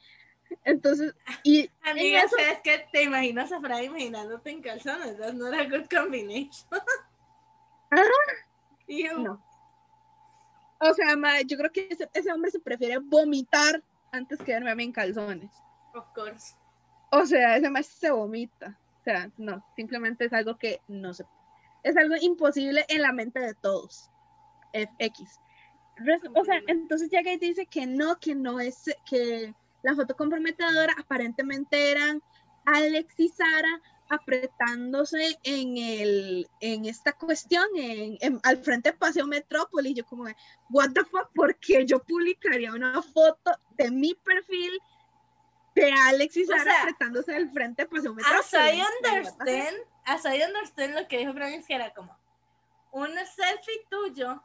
Entonces, y Amiga, eso- ¿sabes qué? Te imaginas a Fray imaginándote en calzones. That's not a good combination. Ah, no. O sea, ma, yo creo que ese, ese hombre se prefiere vomitar antes que verme a mí en calzones. Of course. O sea, ese más se vomita. O sea, no, simplemente es algo que no se es algo imposible en la mente de todos. F- X. Res- O sea, entonces llega y dice que no, que no es, que la foto comprometedora aparentemente eran Alex y Sara apretándose en el en esta cuestión en, en- al frente de Paseo Metrópoli. Yo como, what the fuck, ¿por qué yo publicaría una foto de mi perfil de Alex y O Sara sea, apretándose al frente de Paseo Metrópoli? As I understand, as I understand lo que dijo Francis, que era como un selfie tuyo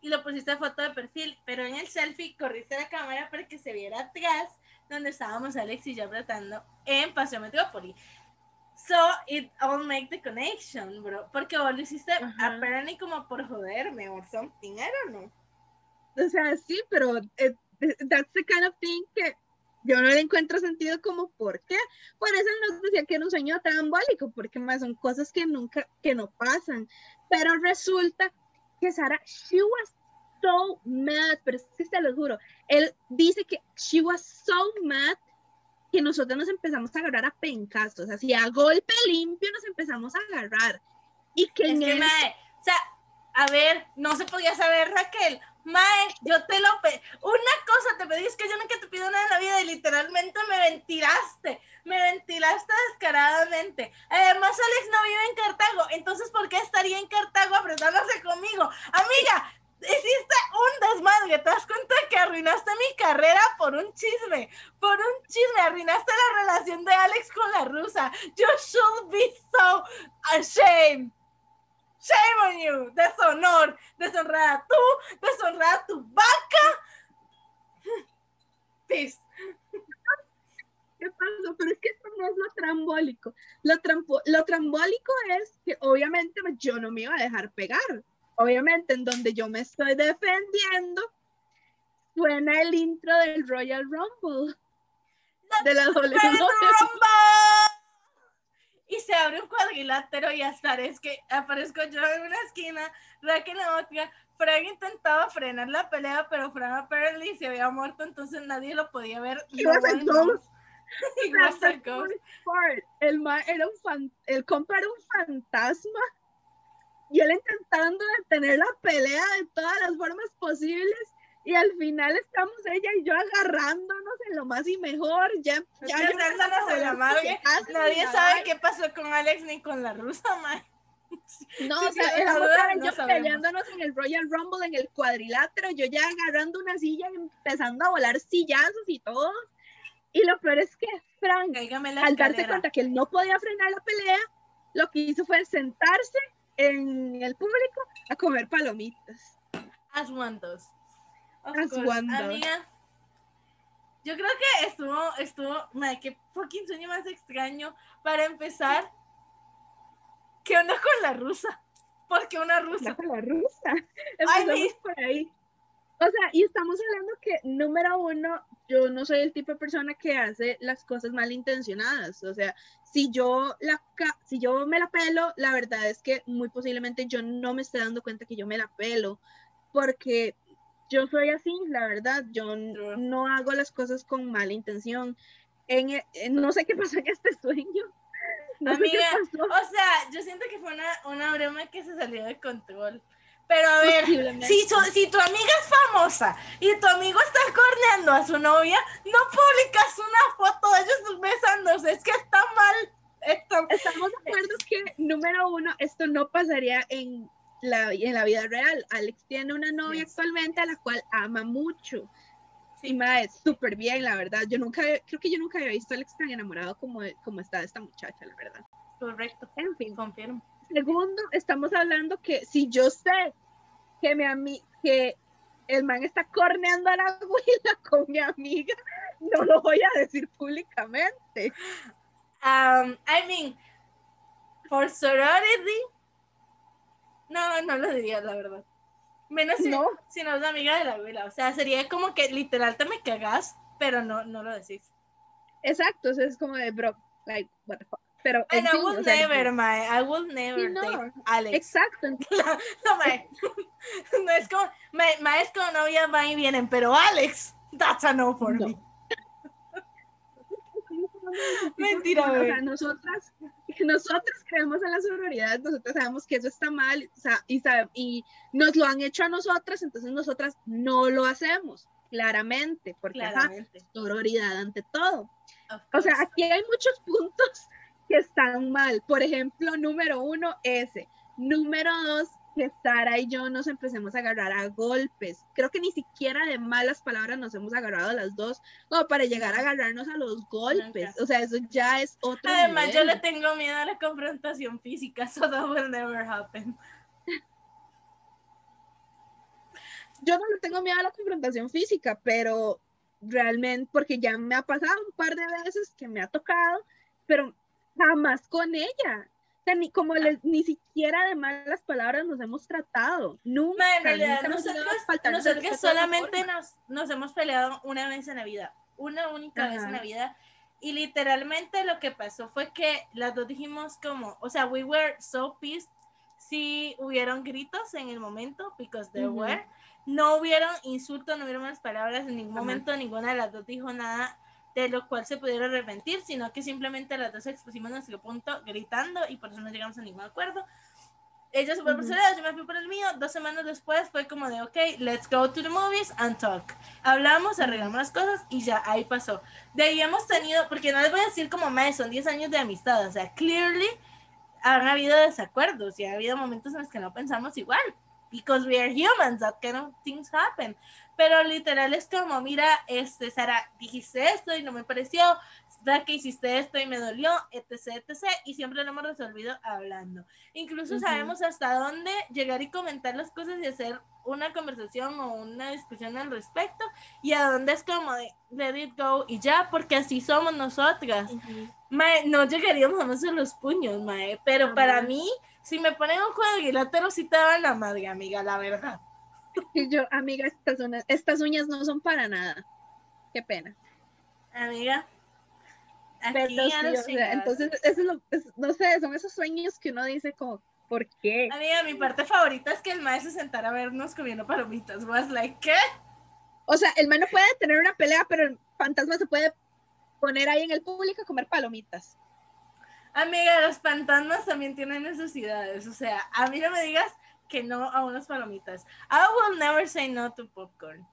y lo pusiste de foto de perfil, pero en el selfie corriste la cámara para que se viera atrás donde estábamos Alex y yo apretando en Paseo Metrópoli. So it all make the connection, bro. Porque vos lo hiciste Ajá. apparently como por joderme or something, I don't know. O sea, sí, pero eh, eh, that's the kind of thing que yo no le encuentro sentido como por qué. Por eso nos decía que era un sueño trambólico, porque más son cosas que nunca, que no pasan. Pero resulta que Sara, she was so mad, pero es que se lo juro. Él dice que she was so mad que nosotros nos empezamos a agarrar a pencazos, así a golpe limpio nos empezamos a agarrar. Y que Es en que, eso- mae, o sea, a ver, no se podía saber, Raquel. Mae, yo te lo pedí. Una cosa te pedí, es que yo nunca te pido nada en la vida y literalmente me ventilaste. Me ventilaste descaradamente. Además, Alex no vive en Cartago. Entonces, ¿por qué estaría en Cartago apretándose conmigo? Amiga, hiciste un desmadre. ¿Te das cuenta que arruinaste mi carrera por un chisme? Por un chisme. Arruinaste la relación de Alex con la rusa. You should be so ashamed. Shame on you. Deshonor. Deshonrada tú. Deshonrada tu vaca. Peace. ¿Qué pasó? Pero es que esto no es lo trambólico. Lo, trampo- lo trambólico es que obviamente yo no me iba a dejar pegar. Obviamente en donde yo me estoy defendiendo, suena el intro del Royal Rumble. De la WWE. Y se abre un cuadrilátero y hasta es que aparezco yo en una esquina, Raquel en otra. Frank intentaba frenar la pelea, pero Frank apparently se había muerto, entonces nadie lo podía ver. He No. El, ma era un fan- el compa era un fantasma y él intentando detener la pelea de todas las formas posibles y al final estamos ella y yo agarrándonos en lo más y mejor ya, ya yo Dándonos en la madre. Nadie sabe qué pasó con Alex ni con la rusa, man. no, si o sea, la duda, no yo sabemos. peleándonos en el Royal Rumble en el cuadrilátero yo ya agarrando una silla y empezando a volar sillazos y todo y lo peor es que Frank al darse cuenta que él no podía frenar la pelea, lo que hizo fue sentarse en el público a comer palomitas. As one does. Of course. Amiga, yo creo que estuvo, estuvo, madre, qué fucking sueño más extraño. Para empezar, ¿qué onda con la rusa? ¿Por qué una rusa? La, la rusa. Empezamos por ahí. O sea, y estamos hablando que, número uno, yo no soy el tipo de persona que hace las cosas malintencionadas. O sea, si yo, la, si yo me la pelo, la verdad es que muy posiblemente yo no me esté dando cuenta que yo me la pelo. Porque yo soy así, la verdad. Yo no hago las cosas con mala intención. En, e- en- no sé qué pasó en este sueño. No Amiga. O sea, yo siento que fue una, una broma que se salió de control. Pero a ver, si, su- si tu amiga es famosa y tu amigo está corneando a su novia, no publicas una foto de ellos besándose. Es que está mal. Está- Estamos de acuerdo que, número uno, esto no pasaría en la, en la vida real. Alex tiene una novia Yes. actualmente a la cual ama mucho. Sí. Mae, súper bien, la verdad. Yo nunca, creo que yo nunca había visto a Alex tan enamorado como, como está esta muchacha, la verdad. Correcto, En fin. confirmo. Segundo, estamos hablando que si yo sé que mi ami que el man está corneando a la abuela con mi amiga, no lo voy a decir públicamente. Um, I mean, for sorority, no, no lo diría, la verdad. Menos si No. si no es la amiga de la abuela. O sea, sería como que literal te me cagas, pero no, no lo decís. Exacto, o sea, es como de bro, like, what the fuck. Pero, en And I fin, will o sea, never, my, I will never no. date Alex. Exacto, No, mae. No es como, mae, mae, es como novia van y vienen, pero Alex, that's a no for No. me. Mentira, o güey. sea, nosotras, nosotros creemos en la sororidad, nosotros sabemos que eso está mal o sea, y, sabe- y nos lo han hecho a nosotras, entonces nosotras no lo hacemos, claramente, porque ajá, Claramente. sororidad ante todo. O sea, aquí hay muchos puntos que están mal. Por ejemplo, número uno, ese. Número dos, que Sara y yo nos empecemos a agarrar a golpes. Creo que ni siquiera de malas palabras nos hemos agarrado las dos, como para llegar a agarrarnos a los golpes. O sea, eso ya es otro Además, yo le tengo miedo a la confrontación física, so that will never happen. Yo no le tengo miedo a la confrontación física, pero realmente, porque ya me ha pasado un par de veces que me ha tocado, pero jamás con ella. Sea, ni como les, ni siquiera de malas palabras nos hemos tratado. Nunca. Ma, en realidad, nunca nosotros, nosotros solamente nos, nos hemos peleado una vez en la vida, una única vez en la Ajá. vida. Y literalmente lo que pasó fue que las dos dijimos como, o sea, we were so pissed. Sí hubieron gritos en el momento, because there Ujú. were. no hubieron insultos, no hubieron malas palabras, en ningún Ajá. momento ninguna de las dos dijo nada de lo cual se pudiera arrepentir, sino que simplemente las dos expusimos nuestro punto gritando y por eso no llegamos a ningún acuerdo. Ella se fue por su lado, yo me fui por el mío. Dos semanas después fue como de, ok, let's go to the movies and talk. Hablamos, arreglamos las cosas y ya ahí pasó. De ahí hemos tenido, porque no les voy a decir como más, son 10 años de amistad, o sea, clearly han habido desacuerdos y ha habido momentos en los que no pensamos igual. Because we are humans, that kind of things happen. Pero literal es como, mira, este, Sara, dijiste esto y no me pareció, da que hiciste esto y me dolió, etc, etc. Y siempre lo hemos resolvido hablando. Incluso sabemos hasta dónde llegar y comentar las cosas y hacer una conversación o una discusión al respecto y a dónde es como de let it go y ya, porque así somos nosotras. Mae, no llegaríamos a hacer los puños, mae, pero para mí, si me ponen un juego de equilátero, sí te daban la madre, amiga, la verdad. Y yo, amiga, estas uñas, estas uñas no son para nada. Qué pena. Amiga. Pero sí, o sea, entonces, eso es lo, es- no sé, son esos sueños que uno dice como, ¿por qué? Amiga, mi parte favorita es que el maestro se sentara a vernos comiendo palomitas. Was like, ¿qué? O sea, el man no puede tener una pelea, pero el fantasma se puede poner ahí en el público a comer palomitas. Amiga, los fantasmas también tienen necesidades. O sea, a mí no me digas que no a unas palomitas. I will never say no to popcorn.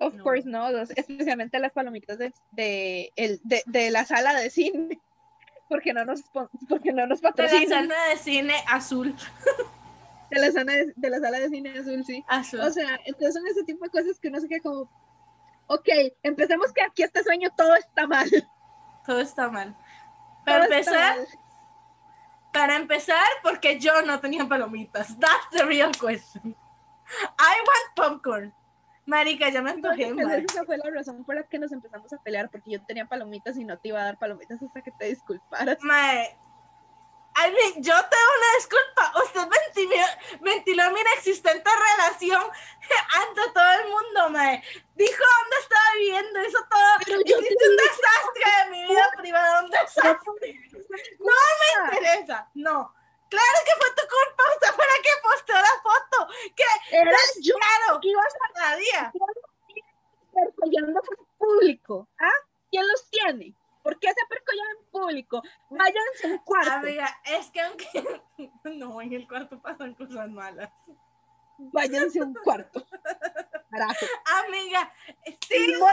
Of No. course no, especialmente las palomitas de, de, el, de, de la sala de cine. Porque no nos, porque no nos De la patrocinan. sala de cine azul. De la, zona de, de la sala de cine azul, sí. Azul. O sea, entonces son ese tipo de cosas que uno se queda como, ok, empecemos que aquí este sueño todo está mal. Todo está mal. Para todo empezar. Para empezar, porque yo no tenía palomitas. That's the real question. I want popcorn. Marica, ya me antojé, esa fue la razón por la que nos empezamos a pelear, porque yo tenía palomitas y no te iba a dar palomitas hasta que te disculparas. Mae, I mean, yo te doy una disculpa. Usted ventiló, ventiló mi inexistente relación ante todo el mundo, mae. Dijo dónde estaba viviendo, hizo todo. Pero yo Hiciste un desastre de mi vida privada, un desastre. No me interesa, no. Claro que fue tu culpa, usted fue la que posteó la foto. Que Era yo claro, que ibas a cada día. percollando público. ¿Ah? ¿Quién los tiene? ¿Por qué se percollan en público? Váyanse a un cuarto. Amiga, es que aunque no, en el cuarto pasan cosas malas. Váyanse a un cuarto. Carajo. Amiga, sí, no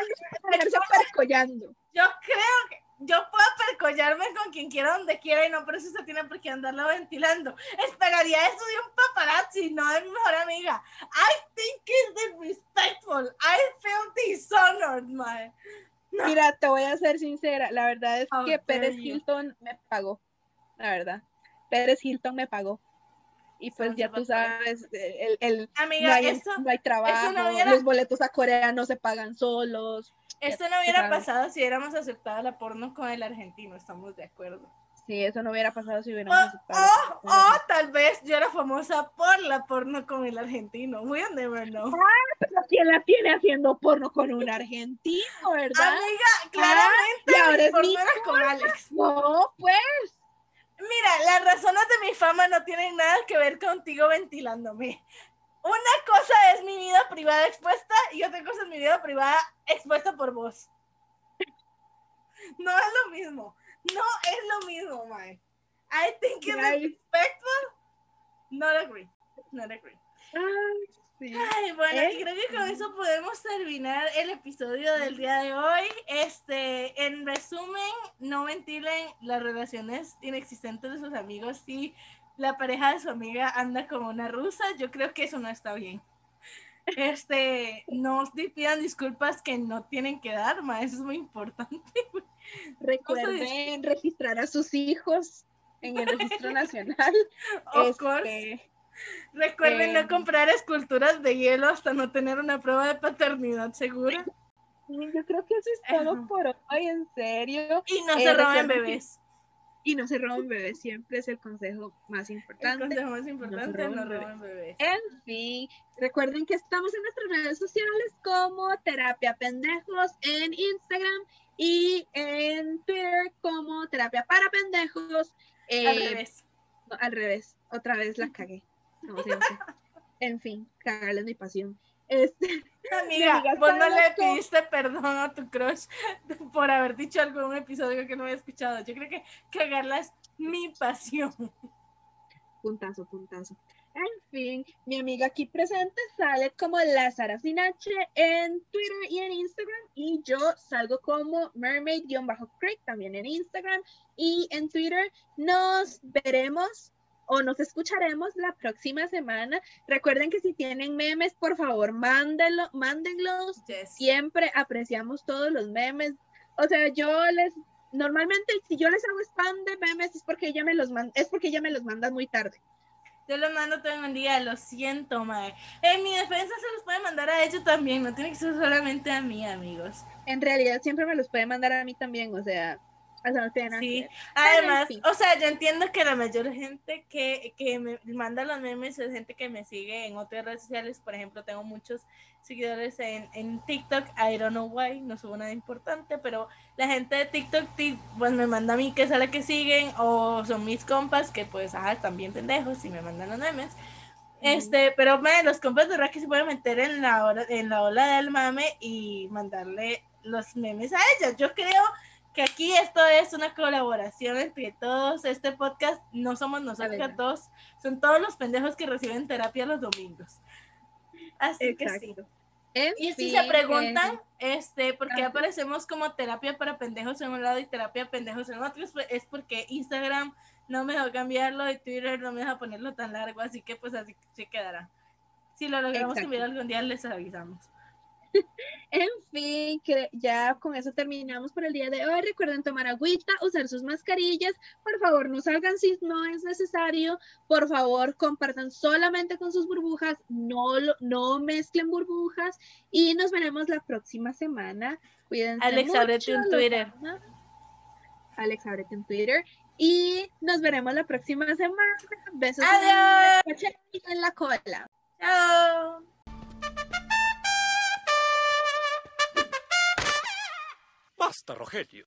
estarse percollando. yo creo que yo puedo percollarme con quien quiera donde quiera y no por eso se tiene por qué andarlo ventilando. Esperaría eso de un paparazzi, no de mi mejor amiga. I think it's disrespectful. I feel dishonored, man. Mira, te voy a ser sincera. La verdad es que Pérez you. Hilton me pagó. La verdad. Pérez Hilton me pagó. Y pues Son ya tú sabes, el, el, no, Amiga, hay, esto, no hay trabajo, no los boletos a Corea no se pagan solos. Esto no hubiera pasado si hubiéramos aceptado la porno con el argentino, estamos de acuerdo. Sí, eso no hubiera pasado si hubiéramos O, aceptado. o- o tal vez yo era famosa por la porno con el argentino. We'll never know. Pero ¿quién la tiene haciendo porno con un argentino, verdad? Amiga, claramente y ahora mi es porno mi era con Alex. No, pues. Mira, las razones de mi fama no tienen nada que ver contigo ventilándome. Una cosa es mi vida privada expuesta y otra cosa es mi vida privada expuesta por vos. No es lo mismo. No es lo mismo, Mae. I think it's Ay. disrespectful. Not agree. Not agree. Ay, sí. Ay, bueno, ¿Eh? y creo que con eso podemos terminar el episodio del día de hoy. Este, en resumen, no ventilen las relaciones inexistentes de sus amigos si la pareja de su amiga anda como una rusa. Yo creo que eso no está bien. Este, no pidan disculpas que no tienen que dar, ma, eso es muy importante. Recuerden registrar a sus hijos en el registro nacional. Of course. Este, Recuerden no eh, comprar esculturas de hielo hasta no tener una prueba de paternidad segura. yo creo que eso es todo por hoy, en serio. Y no Eh, se roben recuerden que- bebés. Y no se roben bebés, siempre es el consejo más El importante. consejo más importante, no roben roben bebés. En fin, recuerden que estamos en nuestras redes sociales como Terapia Pendejos en Instagram y en Twitter como Terapia para Pendejos. Al Eh, revés. no, al revés, otra vez la cagué, como siempre. en fin, cagarles mi pasión. Este, Amiga, vos no le pediste perdón a tu crush por haber dicho un episodio que no había escuchado. Yo creo que cagarla es mi pasión. puntazo, puntazo. En fin, mi amiga aquí presente sale como la Sara Sinache en Twitter y en Instagram. Y yo salgo como mermaid-creek también en Instagram y en Twitter. Nos veremos o nos escucharemos la próxima semana. Recuerden que si tienen memes, por favor, mándenlo, mándenlos. Yes. Siempre apreciamos todos los memes. O sea, yo les normalmente si yo les hago spam de memes es porque ella me los es porque ella me los manda muy tarde. Yo lo mando todo el día, lo siento, mae. En mi defensa se los puede mandar a ellos también, no tiene que ser solamente a mí, amigos. En realidad siempre me los puede mandar a mí también, o sea, o sea, no tiene nada que Sí, además, o sea, yo entiendo que la mayor gente que, que me manda los memes es gente que me sigue en otras redes sociales. Por ejemplo, tengo muchos seguidores en, en TikTok. I don't know why, no subo nada importante, pero la gente de TikTok ti- pues me manda a mí que es a la que siguen o son mis compas que pues, ajá, están bien pendejos y me mandan los memes. Este, pero mae, los compas de Rocky se pueden meter en la, hora, en la ola del mame y mandarle los memes a ellas. Yo creo que aquí esto es una colaboración entre todos. Este podcast no somos nosotros dos, son todos los pendejos que reciben terapia los domingos. Así que sí. En Y si fin, se preguntan, este, ¿por qué aparecemos como terapia para pendejos en un lado y terapia pendejos en otro? Es porque Instagram no me dejó cambiarlo y Twitter no me deja ponerlo tan largo, así que pues así se quedará. Si lo logramos Exacto. cambiar algún día les avisamos. En fin, que ya con eso terminamos por el día de hoy. Recuerden tomar agüita, usar sus mascarillas. Por favor, no salgan si no es necesario. Por favor, compartan solamente con sus burbujas. No, no mezclen burbujas. Y nos veremos la próxima semana. Cuídense Alex, mucho, ábrete un Twitter. amo. Alex, ábrete un Twitter. Y nos veremos la próxima semana. Besos Adiós. en la cola. Chao. Basta, Rogelio.